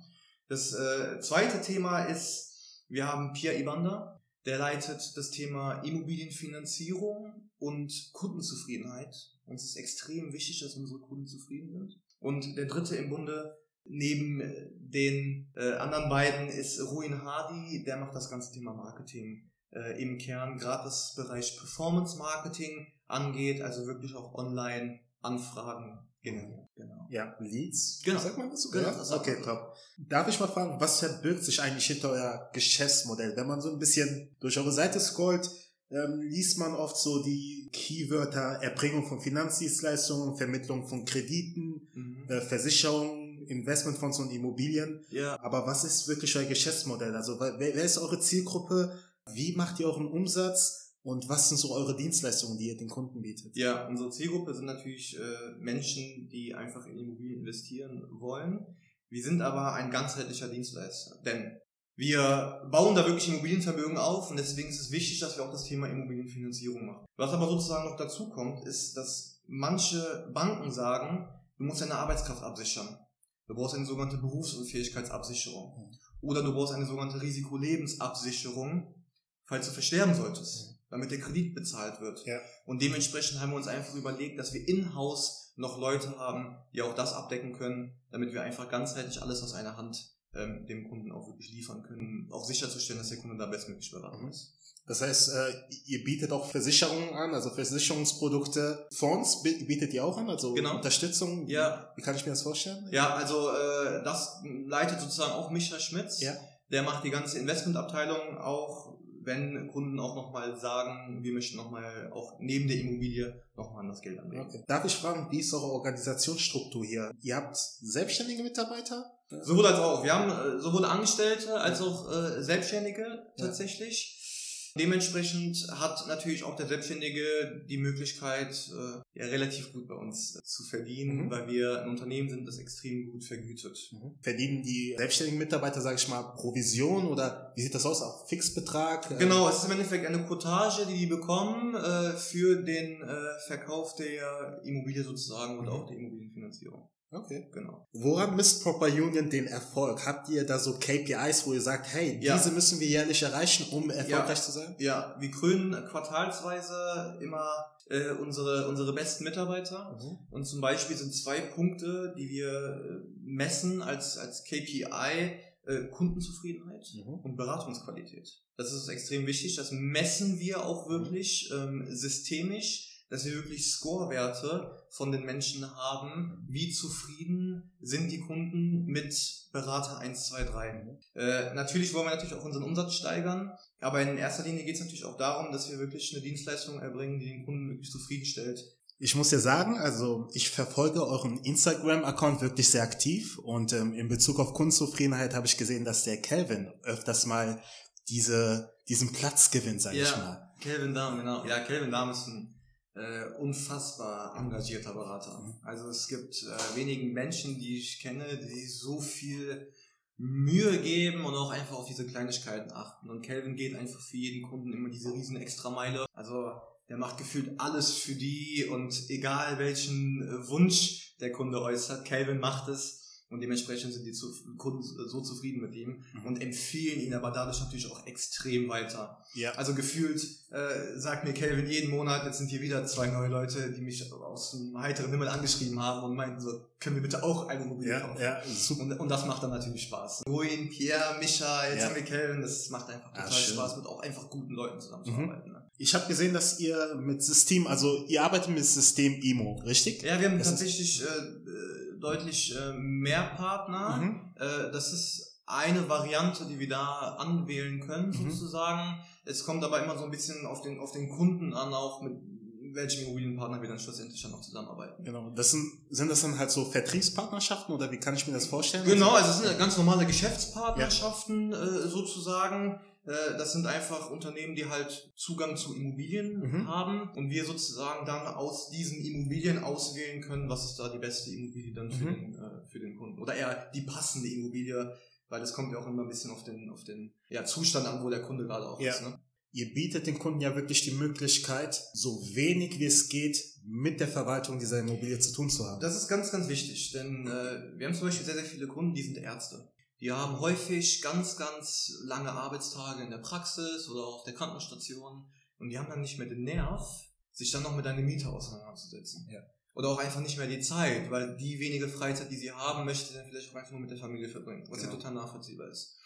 Das äh, zweite Thema ist, wir haben Pierre Ibanda, der leitet das Thema Immobilienfinanzierung und Kundenzufriedenheit. Uns ist extrem wichtig, dass unsere Kunden zufrieden sind. Und der dritte im Bunde neben äh, den äh, anderen beiden ist Ruin Hardy, der macht das ganze Thema Marketing äh, im Kern, gerade das Bereich Performance Marketing angeht, also wirklich auch online Anfragen generieren. Genau. Ja, Leads? Genau. Sagt man das so? Genau, das Okay, top. Darf ich mal fragen, was verbirgt sich eigentlich hinter euer Geschäftsmodell? Wenn man so ein bisschen durch eure Seite scrollt, ähm, liest man oft so die Keywörter Erbringung von Finanzdienstleistungen, Vermittlung von Krediten, Mhm. äh, Versicherungen, Investmentfonds und Immobilien. Ja, Aber was ist wirklich euer Geschäftsmodell? Also wer, wer ist eure Zielgruppe? Wie macht ihr euren Umsatz? Und was sind so eure Dienstleistungen, die ihr den Kunden bietet? Ja, unsere Zielgruppe sind natürlich äh, Menschen, die einfach in Immobilien investieren wollen. Wir sind aber ein ganzheitlicher Dienstleister, denn wir bauen da wirklich Immobilienvermögen auf und deswegen ist es wichtig, dass wir auch das Thema Immobilienfinanzierung machen. Was aber sozusagen noch dazu kommt, ist, dass manche Banken sagen, du musst deine Arbeitskraft absichern. Du brauchst eine sogenannte Berufsunfähigkeitsabsicherung. Oder du brauchst eine sogenannte Risikolebensabsicherung, falls du versterben solltest, damit der Kredit bezahlt wird. Ja. Und dementsprechend haben wir uns einfach überlegt, dass wir in-house noch Leute haben, die auch das abdecken können, damit wir einfach ganzheitlich alles aus einer Hand ähm, dem Kunden auch wirklich liefern können, auch sicherzustellen, dass der Kunde da bestmöglich beraten Mhm. ist. Das heißt, äh, ihr bietet auch Versicherungen an, also Versicherungsprodukte, Fonds bi- bietet ihr auch an, also Genau. Unterstützung. Ja. Wie kann ich mir das vorstellen? Ja, also äh, das leitet sozusagen auch Micha Schmitz. Ja. Der macht die ganze Investmentabteilung auch, wenn Kunden auch nochmal sagen, wir möchten nochmal auch neben der Immobilie nochmal an das Geld anlegen. Okay. Darf ich fragen, wie ist eure Organisationsstruktur hier? Ihr habt selbstständige Mitarbeiter? Sowohl als auch. Wir haben äh, sowohl Angestellte als auch äh, Selbstständige tatsächlich. Dementsprechend hat natürlich auch der Selbstständige die Möglichkeit, äh, ja, relativ gut bei uns zu verdienen, mhm. weil wir ein Unternehmen sind, das extrem gut vergütet. Mhm. Verdienen die selbstständigen Mitarbeiter, sage ich mal, Provision oder wie sieht das aus? Auch Fixbetrag? Äh, genau, es ist im Endeffekt eine Cottage, die die bekommen äh, für den äh, Verkauf der Immobilie sozusagen und mhm. auch der Immobilienfinanzierung. Okay. Genau. Woran misst Proper Union den Erfolg? Habt ihr da so KPIs, wo ihr sagt, hey, ja. diese müssen wir jährlich erreichen, um erfolgreich ja. zu sein? Ja, wir krönen quartalsweise immer äh, unsere, unsere besten Mitarbeiter. Mhm. Und zum Beispiel sind zwei Punkte, die wir äh, messen als, als KPI, äh, Kundenzufriedenheit mhm. und Beratungsqualität. Das ist extrem wichtig. Das messen wir auch wirklich ähm, systemisch dass wir wirklich Scorewerte von den Menschen haben, wie zufrieden sind die Kunden mit Berater 1, 2, 3. Äh, natürlich wollen wir natürlich auch unseren Umsatz steigern, aber in erster Linie geht es natürlich auch darum, dass wir wirklich eine Dienstleistung erbringen, die den Kunden wirklich zufriedenstellt. Ich muss ja sagen, also ich verfolge euren Instagram-Account wirklich sehr aktiv und ähm, in Bezug auf Kundenzufriedenheit habe ich gesehen, dass der Kelvin öfters mal diese, diesen Platz gewinnt, sag ja, ich mal. Kelvin Dahm, genau. Ja, Kelvin Dahm ist ein äh, unfassbar engagierter Berater. Also es gibt äh, wenigen Menschen, die ich kenne, die so viel Mühe geben und auch einfach auf diese Kleinigkeiten achten. Und Kelvin geht einfach für jeden Kunden immer diese riesen Extrameile. Also der macht gefühlt alles für die und egal welchen äh, Wunsch der Kunde äußert, Kelvin macht es. Und dementsprechend sind die Kunden so zufrieden mit ihm mhm. und empfehlen ihn aber dadurch natürlich auch extrem weiter. Ja. Also gefühlt äh, sagt mir Kelvin jeden Monat, jetzt sind hier wieder zwei neue Leute, die mich aus dem heiteren Himmel angeschrieben haben und meinten so, können wir bitte auch eine Immobilie ja, kaufen? Ja, super. Und, und, das macht dann natürlich Spaß. Ruin, Pierre, Micha, jetzt ja. haben wir Kelvin, das macht einfach total ja, Spaß, mit auch einfach guten Leuten zusammenzuarbeiten. Mhm. Ne? Ich habe gesehen, dass ihr mit System, also ihr arbeitet mit System IMO, richtig? Ja, wir haben das tatsächlich äh, deutlich äh, mehr Partner. Mhm. Äh, das ist eine Variante, die wir da anwählen können, mhm. sozusagen. Es kommt aber immer so ein bisschen auf den, auf den Kunden an, auch mit welchem Immobilienpartner wir dann schlussendlich dann noch zusammenarbeiten. Genau. Das sind, sind das dann halt so Vertriebspartnerschaften oder wie kann ich mir das vorstellen? Genau, also es sind ganz normale Geschäftspartnerschaften ja. äh, sozusagen. Äh, das sind einfach Unternehmen, die halt Zugang zu Immobilien mhm. haben und wir sozusagen dann aus diesen Immobilien auswählen können, was ist da die beste Immobilie dann für, mhm. den, äh, für den Kunden. Oder eher die passende Immobilie, weil es kommt ja auch immer ein bisschen auf den, auf den ja, Zustand an, wo der Kunde gerade auch ja. ist. Ne? Ihr bietet den Kunden ja wirklich die Möglichkeit, so wenig wie es geht mit der Verwaltung dieser Immobilie zu tun zu haben. Das ist ganz, ganz wichtig, denn äh, wir haben zum Beispiel sehr, sehr viele Kunden, die sind Ärzte. Die haben häufig ganz, ganz lange Arbeitstage in der Praxis oder auf der Krankenstation und die haben dann nicht mehr den Nerv, sich dann noch mit einer Miete auseinanderzusetzen. Ja. Oder auch einfach nicht mehr die Zeit, weil die wenige Freizeit, die sie haben, möchte sie dann vielleicht auch einfach nur mit der Familie verbringen, was ja, ja total nachvollziehbar ist.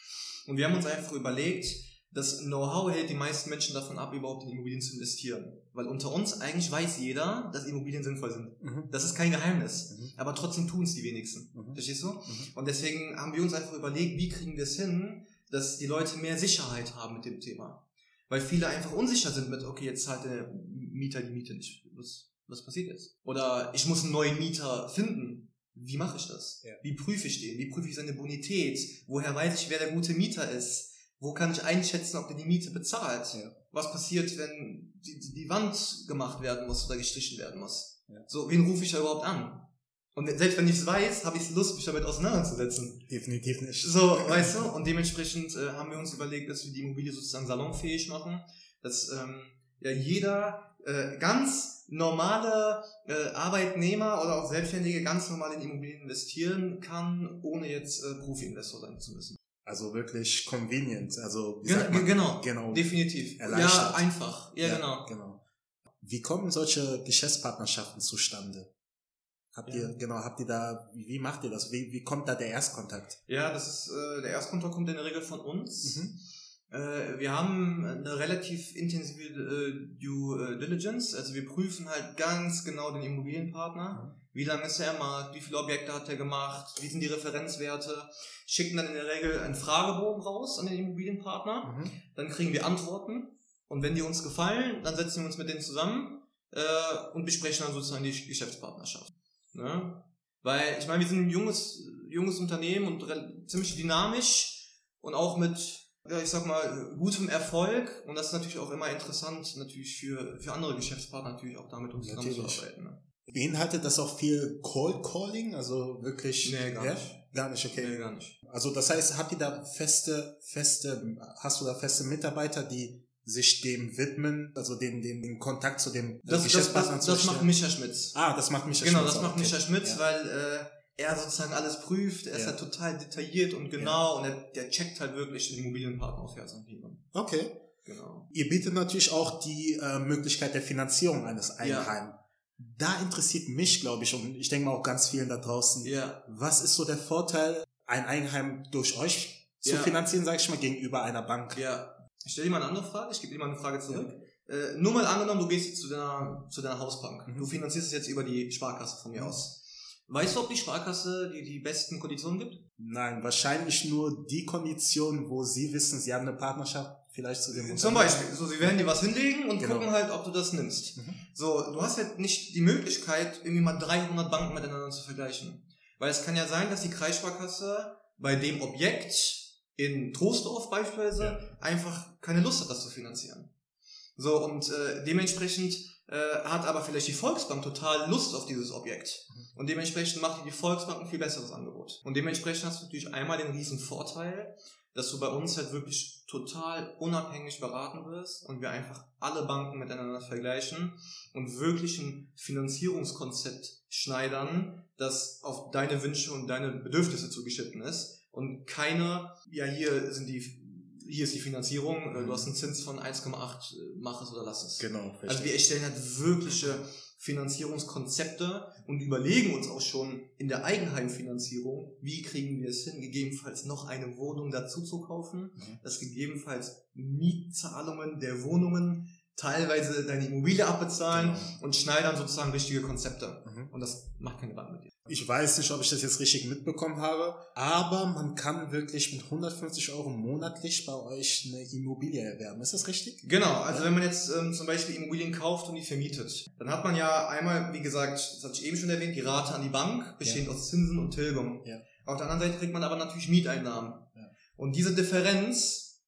Und wir haben uns einfach überlegt, das Know-how hält die meisten Menschen davon ab, überhaupt in Immobilien zu investieren. Weil unter uns eigentlich weiß jeder, dass Immobilien sinnvoll sind. Mhm. Das ist kein Geheimnis. Mhm. Aber trotzdem tun es die wenigsten. Mhm. Verstehst du? Mhm. Und deswegen haben wir uns einfach überlegt, wie kriegen wir es hin, dass die Leute mehr Sicherheit haben mit dem Thema. Weil viele einfach unsicher sind mit, okay, jetzt zahlt der Mieter die Miete nicht. Was, was passiert jetzt? Oder ich muss einen neuen Mieter finden. Wie mache ich das? Ja. Wie prüfe ich den? Wie prüfe ich seine Bonität? Woher weiß ich, wer der gute Mieter ist? Wo kann ich einschätzen, ob der die Miete bezahlt? Ja. Was passiert, wenn die, die, die, Wand gemacht werden muss oder gestrichen werden muss? Ja. So, wen rufe ich da überhaupt an? Und selbst wenn ich es weiß, habe ich Lust, mich damit auseinanderzusetzen. Definitiv nicht. So, weißt du? Und dementsprechend äh, haben wir uns überlegt, dass wir die Immobilie sozusagen salonfähig machen, dass ähm, ja jeder äh, ganz normale äh, Arbeitnehmer oder auch Selbstständige ganz normal in Immobilien investieren kann, ohne jetzt äh, Profi-Investor sein zu müssen. Also wirklich convenient. Also wie man, genau, genau, definitiv. Ja, einfach. Ja, ja, genau. genau. Wie kommen solche Geschäftspartnerschaften zustande? Habt ja. ihr genau, habt ihr da wie, wie macht ihr das? Wie, wie kommt da der Erstkontakt? Ja, das ist äh, der Erstkontakt kommt in der Regel von uns. Mhm. Äh, wir haben eine relativ intensive äh, Due äh, Diligence, also wir prüfen halt ganz genau den Immobilienpartner. Mhm wie lange ist er im Markt? Wie viele Objekte hat er gemacht? Wie sind die Referenzwerte? Schicken dann in der Regel einen Fragebogen raus an den Immobilienpartner. Mhm. Dann kriegen wir Antworten. Und wenn die uns gefallen, dann setzen wir uns mit denen zusammen äh, und besprechen dann sozusagen die Geschäftspartnerschaft. Ne? Weil ich meine, wir sind ein junges, junges Unternehmen und ziemlich dynamisch und auch mit, ja, ich sag mal, gutem Erfolg. Und das ist natürlich auch immer interessant, natürlich für, für andere Geschäftspartner natürlich auch damit uns zusammenzuarbeiten. Ne? Beinhaltet das auch viel Cold Calling? Also wirklich? Nee, gar ja? nicht. Gar nicht, okay. Nee, gar nicht. Also das heißt, habt ihr da feste, feste, hast du da feste Mitarbeiter, die sich dem widmen, also den, den, den Kontakt zu dem das, Geschäftspartner das, das, das macht Micha Schmitz. Ah, das macht Micha genau, Schmitz. Genau, das macht okay. Micha Schmitz, ja. weil äh, er sozusagen alles prüft, er ja. ist halt total detailliert und genau und er, der checkt halt wirklich den Immobilienpartner auf Herz und Nieren. Okay. Genau. Ihr bietet natürlich auch die äh, Möglichkeit der Finanzierung eines Eigenheims. Da interessiert mich, glaube ich, und ich denke mal auch ganz vielen da draußen, ja. was ist so der Vorteil, ein Eigenheim durch euch zu ja. finanzieren, sage ich mal, gegenüber einer Bank? Ja. Ich stelle dir mal eine andere Frage, ich gebe dir mal eine Frage zurück. Ja. Äh, nur mal angenommen, du gehst jetzt zu deiner, zu deiner Hausbank. Mhm. Du finanzierst es jetzt über die Sparkasse von mir mhm. aus. Weißt du, ob die Sparkasse dir die besten Konditionen gibt? Nein, wahrscheinlich nur die Konditionen, wo sie wissen, sie haben eine Partnerschaft vielleicht zu dem Zum Beispiel, so sie werden dir was hinlegen und genau. gucken halt, ob du das nimmst. Mhm. So, du hast halt nicht die Möglichkeit, irgendwie mal 300 Banken miteinander zu vergleichen. Weil es kann ja sein, dass die Kreissparkasse bei dem Objekt in Troisdorf beispielsweise ja. einfach keine Lust hat, das zu finanzieren. So, und äh, dementsprechend äh, hat aber vielleicht die Volksbank total Lust auf dieses Objekt. Mhm. Und dementsprechend macht die Volksbank ein viel besseres Angebot. Und dementsprechend hast du natürlich einmal den riesen Vorteil, dass du bei uns halt wirklich total unabhängig beraten wirst und wir einfach alle Banken miteinander vergleichen und wirklich ein Finanzierungskonzept schneidern, das auf deine Wünsche und deine Bedürfnisse zugeschnitten ist und keine, ja hier sind die hier ist die Finanzierung, äh, du hast einen Zins von 1,8, äh, mach es oder lass es. Genau. Richtig. Also wir erstellen halt wirkliche Finanzierungskonzepte und überlegen uns auch schon in der Eigenheimfinanzierung, wie kriegen wir es hin, gegebenenfalls noch eine Wohnung dazu zu kaufen, mhm. dass gegebenenfalls Mietzahlungen der Wohnungen teilweise deine Immobilie abbezahlen genau. und schneidern sozusagen richtige Konzepte. Mhm. Und das macht keine Bank mit dir. Ich weiß nicht, ob ich das jetzt richtig mitbekommen habe, aber man kann wirklich mit 150 Euro monatlich bei euch eine Immobilie erwerben. Ist das richtig? Genau, also wenn man jetzt ähm, zum Beispiel Immobilien kauft und die vermietet, dann hat man ja einmal, wie gesagt, das hatte ich eben schon erwähnt, die Rate an die Bank, bestehend ja. aus Zinsen und Tilgung. Ja. Auf der anderen Seite kriegt man aber natürlich Mieteinnahmen. Ja. Und diese Differenz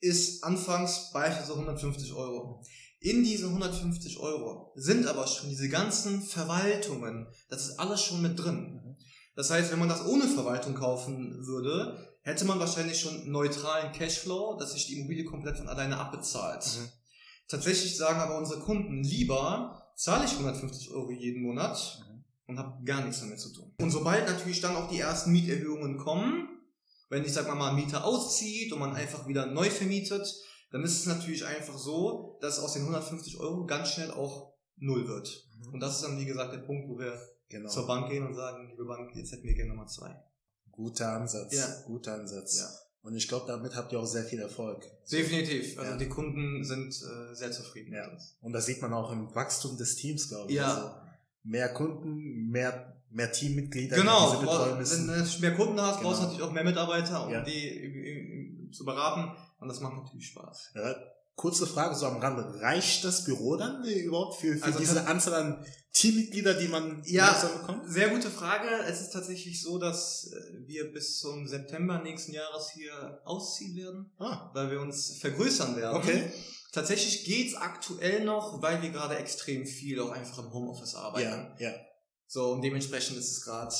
ist anfangs beispielsweise 150 Euro. In diese 150 Euro sind aber schon diese ganzen Verwaltungen, das ist alles schon mit drin. Das heißt, wenn man das ohne Verwaltung kaufen würde, hätte man wahrscheinlich schon neutralen Cashflow, dass sich die Immobilie komplett von alleine abbezahlt. Mhm. Tatsächlich sagen aber unsere Kunden lieber, zahle ich 150 Euro jeden Monat mhm. und habe gar nichts damit zu tun. Und sobald natürlich dann auch die ersten Mieterhöhungen kommen, wenn ich sag mal mal ein Mieter auszieht und man einfach wieder neu vermietet, dann ist es natürlich einfach so, dass aus den 150 Euro ganz schnell auch null wird. Mhm. Und das ist dann, wie gesagt, der Punkt, wo wir genau. zur Bank gehen und sagen, liebe Bank, jetzt hätten wir gerne Nummer zwei. Guter Ansatz. Ja. Guter Ansatz. Ja. Und ich glaube, damit habt ihr auch sehr viel Erfolg. Definitiv. Also ja. die Kunden sind äh, sehr zufrieden ja. mit uns. Und das sieht man auch im Wachstum des Teams, glaube ich. Ja. Also mehr Kunden, mehr, mehr Teammitglieder. Genau. Wenn du mehr Kunden hast, genau. brauchst du natürlich auch mehr Mitarbeiter, um ja. die zu beraten. Und das macht natürlich Spaß. Ja, kurze Frage so am Rande. Reicht das Büro dann überhaupt für, für also diese Anzahl an Teammitglieder, die man ja, bekommt? Sehr gute Frage. Es ist tatsächlich so, dass äh, wir bis zum September nächsten Jahres hier ausziehen werden, ah. weil wir uns vergrößern werden. Okay. Tatsächlich geht's aktuell noch, weil wir gerade extrem viel auch einfach im Homeoffice arbeiten. Ja, ja. So, und dementsprechend ist es gerade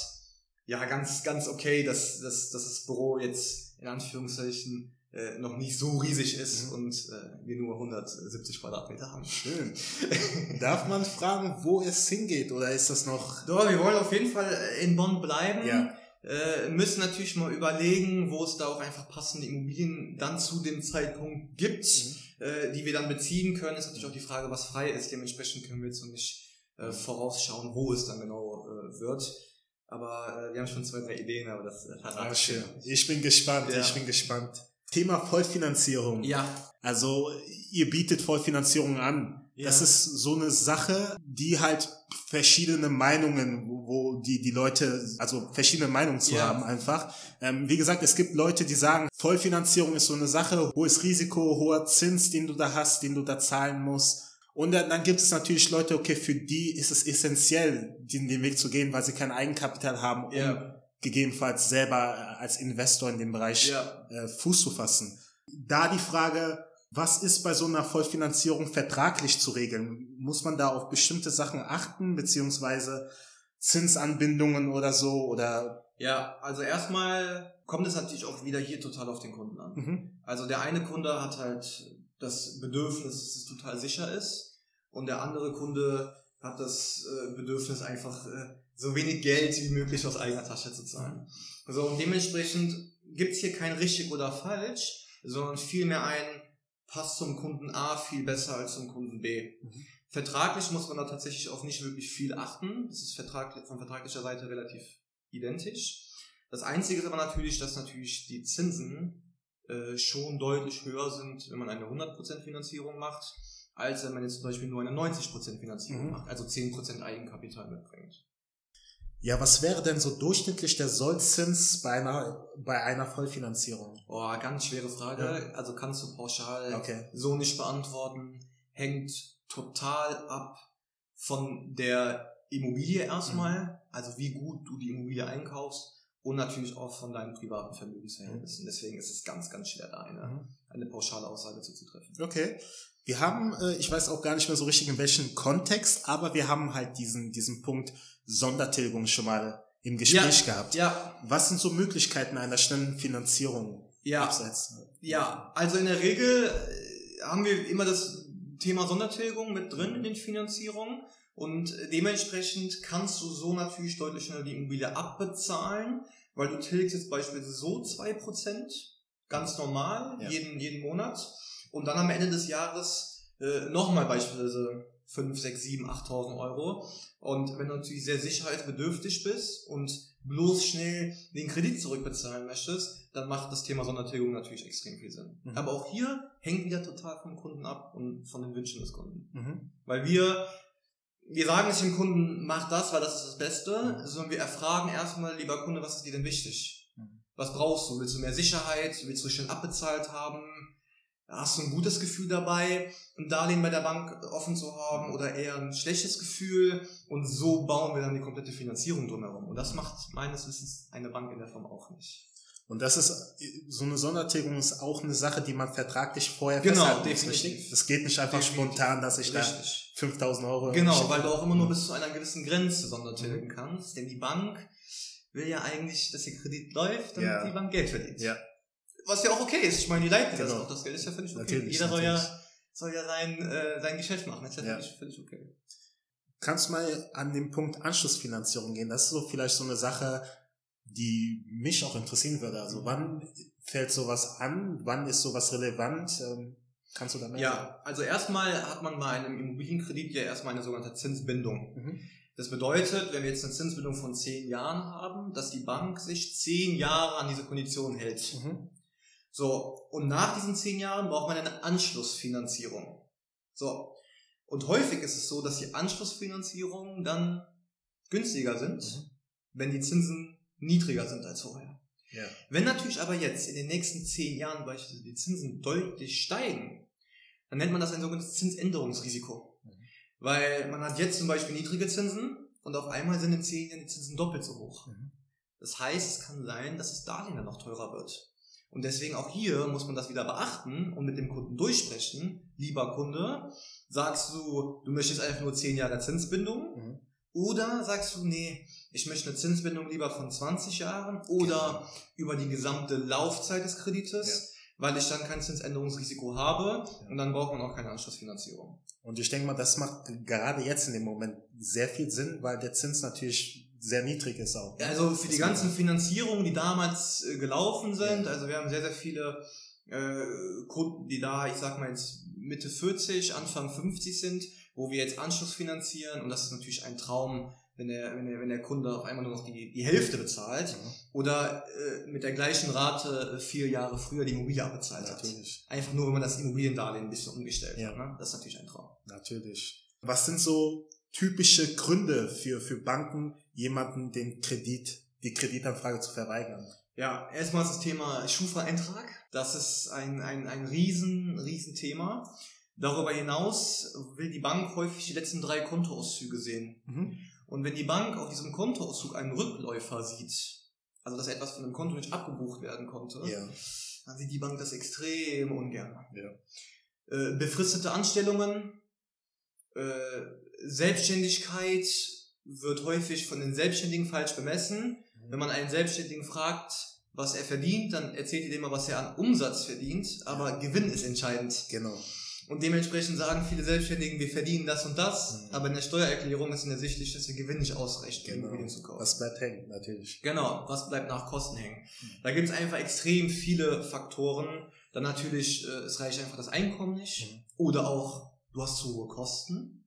ja ganz, ganz okay, dass, dass, dass das Büro jetzt in Anführungszeichen äh, noch nicht so riesig ist mhm. und äh, wir nur 170 Quadratmeter haben. Schön. Darf man fragen, wo es hingeht oder ist das noch? Doch, wir wollen auf jeden Fall äh, in Bonn bleiben. Ja. Äh, müssen natürlich mal überlegen, wo es da auch einfach passende Immobilien dann zu dem Zeitpunkt gibt, mhm. äh, die wir dann beziehen können. Ist natürlich auch die Frage, was frei ist. Dementsprechend können wir jetzt noch nicht äh, vorausschauen, wo es dann genau äh, wird. Aber äh, wir haben schon zwei, drei Ideen, aber das verrate ah, schön. Ich bin gespannt, ja. ich bin gespannt. Thema Vollfinanzierung. Ja. Also ihr bietet Vollfinanzierung an. Ja. Das ist so eine Sache, die halt verschiedene Meinungen, wo die die Leute, also verschiedene Meinungen zu ja. haben einfach. Ähm, wie gesagt, es gibt Leute, die sagen, Vollfinanzierung ist so eine Sache, hohes Risiko, hoher Zins, den du da hast, den du da zahlen musst. Und dann, dann gibt es natürlich Leute, okay, für die ist es essentiell, den, den Weg zu gehen, weil sie kein Eigenkapital haben, um Ja. Gegebenenfalls selber äh, als Investor in dem Bereich Ja. äh, Fuß zu fassen. Da die Frage, was ist bei so einer Vollfinanzierung vertraglich zu regeln? Muss man da auf bestimmte Sachen achten, beziehungsweise Zinsanbindungen oder so? Oder Ja, also erstmal kommt es natürlich auch wieder hier total auf den Kunden an. mhm. Also der eine Kunde hat halt das Bedürfnis, dass es total sicher ist und der andere Kunde hat das äh, Bedürfnis, einfach äh, so wenig Geld wie möglich aus eigener Tasche zu zahlen. So, und dementsprechend gibt's hier kein richtig oder falsch, sondern vielmehr ein passt zum Kunden A viel besser als zum Kunden B. Mhm. Vertraglich muss man da tatsächlich auf nicht wirklich viel achten. Das ist vertraglich, von vertraglicher Seite relativ identisch. Das Einzige ist aber natürlich, dass natürlich die Zinsen äh, schon deutlich höher sind, wenn man eine 100% Finanzierung macht, als wenn man jetzt zum Beispiel nur eine 90% Finanzierung Mhm. macht, also 10% Eigenkapital mitbringt. Ja, was wäre denn so durchschnittlich der Sollzins bei einer, bei einer Vollfinanzierung? Boah, ganz schwere Frage. Also kannst du pauschal Okay. so nicht beantworten. Hängt total ab von der Immobilie erstmal, Mhm. also wie gut du die Immobilie einkaufst und natürlich auch von deinen privaten Vermögensverhältnissen. Deswegen ist es ganz, ganz schwer, da eine, Mhm. eine pauschale Aussage zu treffen. Okay. Wir haben, äh, ich weiß auch gar nicht mehr so richtig in welchem Kontext, aber wir haben halt diesen, diesen Punkt Sondertilgung schon mal im Gespräch gehabt. Ja, Was sind so Möglichkeiten einer schnellen Finanzierung ja. abseits? Ja, also in der Regel äh, haben wir immer das Thema Sondertilgung mit drin in den Finanzierungen und dementsprechend kannst du so natürlich deutlich schneller die Immobilie abbezahlen, weil du tilgst jetzt beispielsweise so 2% ganz normal Ja. jeden, jeden Monat und dann am Ende des Jahres äh, nochmal beispielsweise 5, 6, 7, 8.000 Euro und wenn du natürlich sehr sicherheitsbedürftig bist und bloß schnell den Kredit zurückbezahlen möchtest, dann macht das Thema Sondertilgung natürlich extrem viel Sinn. Mhm. Aber auch hier hängt wieder total vom Kunden ab und von den Wünschen des Kunden. Mhm. Weil wir, wir sagen nicht dem Kunden, mach das, weil das ist das Beste, Mhm. sondern wir erfragen erstmal, lieber Kunde, was ist dir denn wichtig? Mhm. Was brauchst du? Willst du mehr Sicherheit? Willst du schnell abbezahlt haben? Hast du ein gutes Gefühl dabei, ein Darlehen bei der Bank offen zu haben oder eher ein schlechtes Gefühl? Und so bauen wir dann die komplette Finanzierung drumherum. Und das macht meines Wissens eine Bank in der Form auch nicht. Und das ist, so eine Sondertilgung ist auch eine Sache, die man vertraglich vorher Genau, festhalten muss, richtig? Das geht nicht einfach Definitiv. spontan, dass ich Richtig. da 5000 Euro... Genau, weil du auch immer nur bis zu einer gewissen Grenze sondertilgen kannst. Denn die Bank will ja eigentlich, dass ihr Kredit läuft, damit Ja. die Bank Geld verdient. Ja. Was ja auch okay ist. Ich meine, die leiten das Genau. auch. Das Geld ist ja völlig okay. Natürlich, Jeder soll natürlich. ja, soll ja sein, äh, sein Geschäft machen. Das ist ja, Ja. Völlig, völlig okay. Kannst du mal an den Punkt Anschlussfinanzierung gehen? Das ist so vielleicht so eine Sache, die mich auch interessieren würde. Also wann fällt sowas an? Wann ist sowas relevant? Ähm, kannst du da mehr Ja, also erstmal hat man bei einem Immobilienkredit ja erstmal eine sogenannte Zinsbindung. Mhm. Das bedeutet, wenn wir jetzt eine Zinsbindung von zehn Jahren haben, dass die Bank sich zehn Jahre an diese Konditionen hält. Mhm. So, und nach diesen zehn Jahren braucht man eine Anschlussfinanzierung. So, und häufig ist es so, dass die Anschlussfinanzierungen dann günstiger sind, Mhm. wenn die Zinsen niedriger sind als vorher. Ja. Wenn natürlich aber jetzt in den nächsten zehn Jahren beispielsweise die Zinsen deutlich steigen, dann nennt man das ein sogenanntes Zinsänderungsrisiko. Mhm. Weil man hat jetzt zum Beispiel niedrige Zinsen und auf einmal sind in zehn Jahren die Zinsen doppelt so hoch. Mhm. Das heißt, es kann sein, dass das Darlehen dann noch teurer wird. Und deswegen auch hier muss man das wieder beachten und mit dem Kunden durchsprechen. Lieber Kunde, sagst du, du möchtest einfach nur 10 Jahre Zinsbindung? Mhm. Oder sagst du, nee, ich möchte eine Zinsbindung lieber von 20 Jahren oder über die gesamte Laufzeit des Kredites, weil ich dann kein Zinsänderungsrisiko habe Ja. und dann braucht man auch keine Anschlussfinanzierung. Und ich denke mal, das macht gerade jetzt in dem Moment sehr viel Sinn, weil der Zins natürlich sehr niedrig ist auch. ne? Also für die ganzen Finanzierungen, die damals äh, gelaufen sind, Ja. also wir haben sehr, sehr viele äh, Kunden, die da, ich sag mal jetzt Mitte 40, Anfang 50 sind, wo wir jetzt Anschluss finanzieren und das ist natürlich ein Traum, wenn der, wenn der, wenn der Kunde auf einmal nur noch die, die Hälfte bezahlt Mhm. oder äh, mit der gleichen Rate äh, vier Jahre früher die Immobilie abbezahlt hat. Natürlich, Einfach nur, wenn man das Immobiliendarlehen ein bisschen umgestellt Ja. hat. Ne? Das ist natürlich ein Traum. natürlich. Was sind so typische Gründe für, für Banken, jemanden den Kredit, die Kreditanfrage zu verweigern? Ja, erstmal das Thema Schufa-Eintrag. Das ist ein, ein, ein riesen, riesen Thema. Darüber hinaus will die Bank häufig die letzten drei Kontoauszüge sehen. Mhm. Und wenn die Bank auf diesem Kontoauszug einen Rückläufer sieht, also dass etwas von dem Konto nicht abgebucht werden konnte, ja. dann sieht die Bank das extrem ungern. Ja. Äh, befristete Anstellungen, äh, Selbstständigkeit wird häufig von den Selbstständigen falsch bemessen. Mhm. Wenn man einen Selbstständigen fragt, was er verdient, dann erzählt ihr immer, was er an Umsatz verdient, aber. Gewinn ist entscheidend. Genau. Und dementsprechend sagen viele Selbstständigen, wir verdienen das und das, mhm. aber in der Steuererklärung ist ersichtlich, dass der Gewinn nicht ausreicht, genau. Immobilien zu kaufen. Was bleibt hängen, natürlich. Genau, was bleibt nach Kosten hängen. Mhm. Da gibt es einfach extrem viele Faktoren. Dann natürlich, äh, es reicht einfach das Einkommen nicht. Mhm. Oder auch, du hast zu hohe Kosten.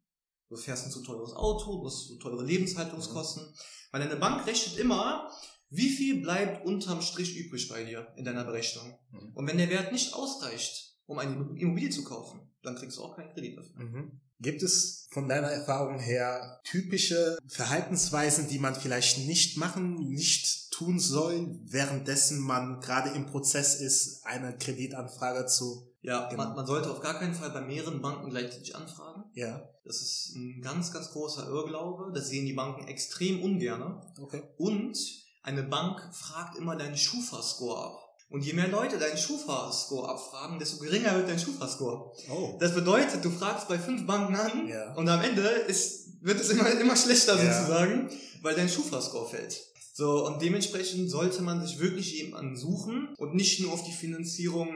Du fährst ein zu teures Auto, du hast zu teure Lebenshaltungskosten. Mhm. Weil eine Bank rechnet immer, wie viel bleibt unterm Strich übrig bei dir in deiner Berechnung. Mhm. Und wenn der Wert nicht ausreicht, um eine Immobilie zu kaufen, dann kriegst du auch keinen Kredit dafür. Mhm. Gibt es von deiner Erfahrung her typische Verhaltensweisen, die man vielleicht nicht machen, nicht tun soll, währenddessen man gerade im Prozess ist, eine Kreditanfrage zu ja, man, man, sollte auf gar keinen Fall bei mehreren Banken gleichzeitig anfragen. Ja. Das ist ein ganz, ganz großer Irrglaube. Das sehen die Banken extrem ungern. Okay. Und eine Bank fragt immer deinen Schufa-Score ab. Und je mehr Leute deinen Schufa-Score abfragen, desto geringer wird dein Schufa-Score. Oh. Das bedeutet, du fragst bei fünf Banken an ja. und am Ende ist, wird es immer, immer schlechter ja. sozusagen, weil dein Schufa-Score fällt. So, und dementsprechend sollte man sich wirklich jemanden suchen und nicht nur auf die Finanzierung,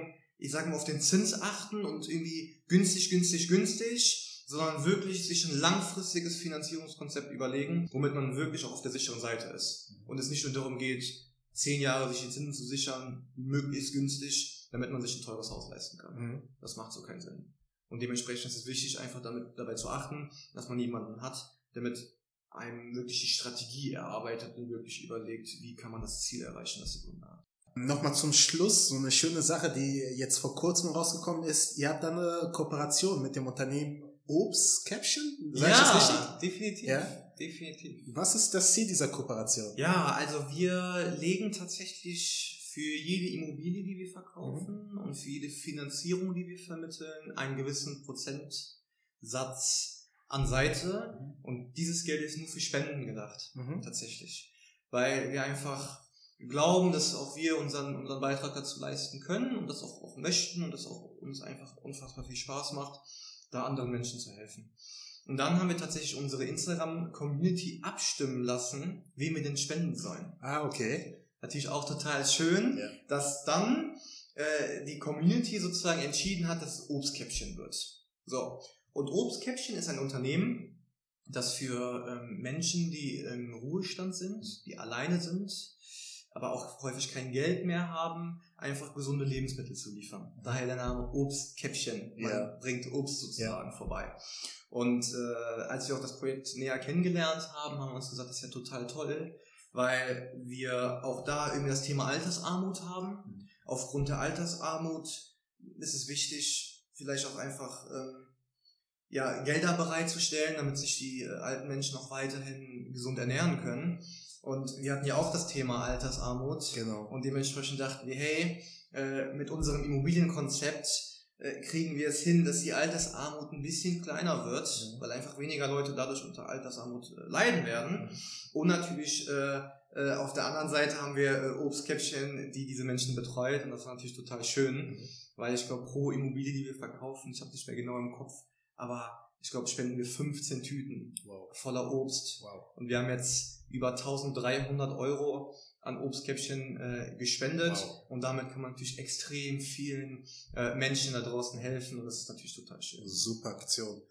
ich sage mal, auf den Zins achten und irgendwie günstig, günstig, günstig, sondern wirklich sich ein langfristiges Finanzierungskonzept überlegen, womit man wirklich auch auf der sicheren Seite ist. Und es nicht nur darum geht, zehn Jahre sich die Zinsen zu sichern, möglichst günstig, damit man sich ein teures Haus leisten kann. Mhm. Das macht so keinen Sinn. Und dementsprechend ist es wichtig, einfach damit, dabei zu achten, dass man jemanden hat, der mit einem wirklich die Strategie erarbeitet und wirklich überlegt, wie kann man das Ziel erreichen, das der Kunde hat. Nochmal zum Schluss, so eine schöne Sache, die jetzt vor kurzem rausgekommen ist. Ihr habt da eine Kooperation mit dem Unternehmen Obst Caption? Sag ja, definitiv. Ja? definitiv. Was ist das Ziel dieser Kooperation? Ja, also wir legen tatsächlich für jede Immobilie, die wir verkaufen mhm. und für jede Finanzierung, die wir vermitteln, einen gewissen Prozentsatz an Seite. Mhm. Und dieses Geld ist nur für Spenden gedacht, mhm. tatsächlich. Weil wir einfach glauben, dass auch wir unseren, unseren Beitrag dazu leisten können und das auch, auch möchten und das auch uns einfach unfassbar viel Spaß macht, da anderen Menschen zu helfen. Und dann haben wir tatsächlich unsere Instagram-Community abstimmen lassen, wem wir denn spenden sollen. Ah, okay. Natürlich auch total schön, ja. dass dann äh, die Community sozusagen entschieden hat, dass es Obstkäppchen wird. So. Und Obstkäppchen ist ein Unternehmen, das für ähm, Menschen, die im Ruhestand sind, die alleine sind, aber auch häufig kein Geld mehr haben, einfach gesunde Lebensmittel zu liefern. Daher der Name Obstkäppchen. Man ja. bringt Obst sozusagen ja. vorbei. Und äh, als wir auch das Projekt näher kennengelernt haben, haben wir uns gesagt, das ist ja total toll, weil wir auch da irgendwie das Thema Altersarmut haben. Mhm. Aufgrund der Altersarmut ist es wichtig, vielleicht auch einfach ähm, ja, Gelder bereitzustellen, damit sich die äh, alten Menschen auch weiterhin gesund ernähren können. Und wir hatten ja auch das Thema Altersarmut. Genau. Und dementsprechend dachten wir, hey, äh, mit unserem Immobilienkonzept äh, kriegen wir es hin, dass die Altersarmut ein bisschen kleiner wird, mhm. weil einfach weniger Leute dadurch unter Altersarmut äh, leiden werden. Mhm. Und natürlich äh, äh, auf der anderen Seite haben wir äh, Obstkäppchen, die diese Menschen betreut. Und das war natürlich total schön, mhm. weil ich glaube, pro Immobilie, die wir verkaufen, ich habe nicht mehr genau im Kopf, aber ich glaube, spenden wir 15 Tüten wow. voller Obst. Wow. Und wir haben jetzt über 1300 Euro an Obstkäppchen äh, gespendet wow. und damit kann man natürlich extrem vielen äh, Menschen da draußen helfen und das ist natürlich total schön. Super Aktion.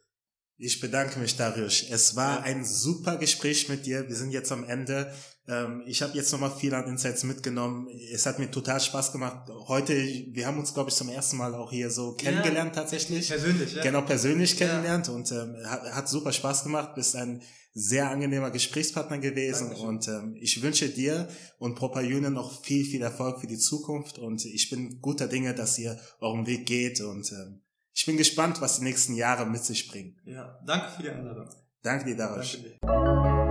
Ich bedanke mich, Darius. Es war ja. ein super Gespräch mit dir. Wir sind jetzt am Ende. Ähm, ich habe jetzt nochmal viel an Insights mitgenommen. Es hat mir total Spaß gemacht. Heute, wir haben uns, glaube ich, zum ersten Mal auch hier so kennengelernt ja. tatsächlich. Persönlich, ja. Genau, persönlich kennengelernt und ähm, hat, hat super Spaß gemacht. Bist ein sehr angenehmer Gesprächspartner gewesen Dankeschön. und ähm, ich wünsche dir und Proper Union noch viel, viel Erfolg für die Zukunft und ich bin guter Dinge, dass ihr euren Weg geht und ähm, ich bin gespannt, was die nächsten Jahre mit sich bringen. Ja, danke für die Einladung. Danke dir, Darash. Danke dir.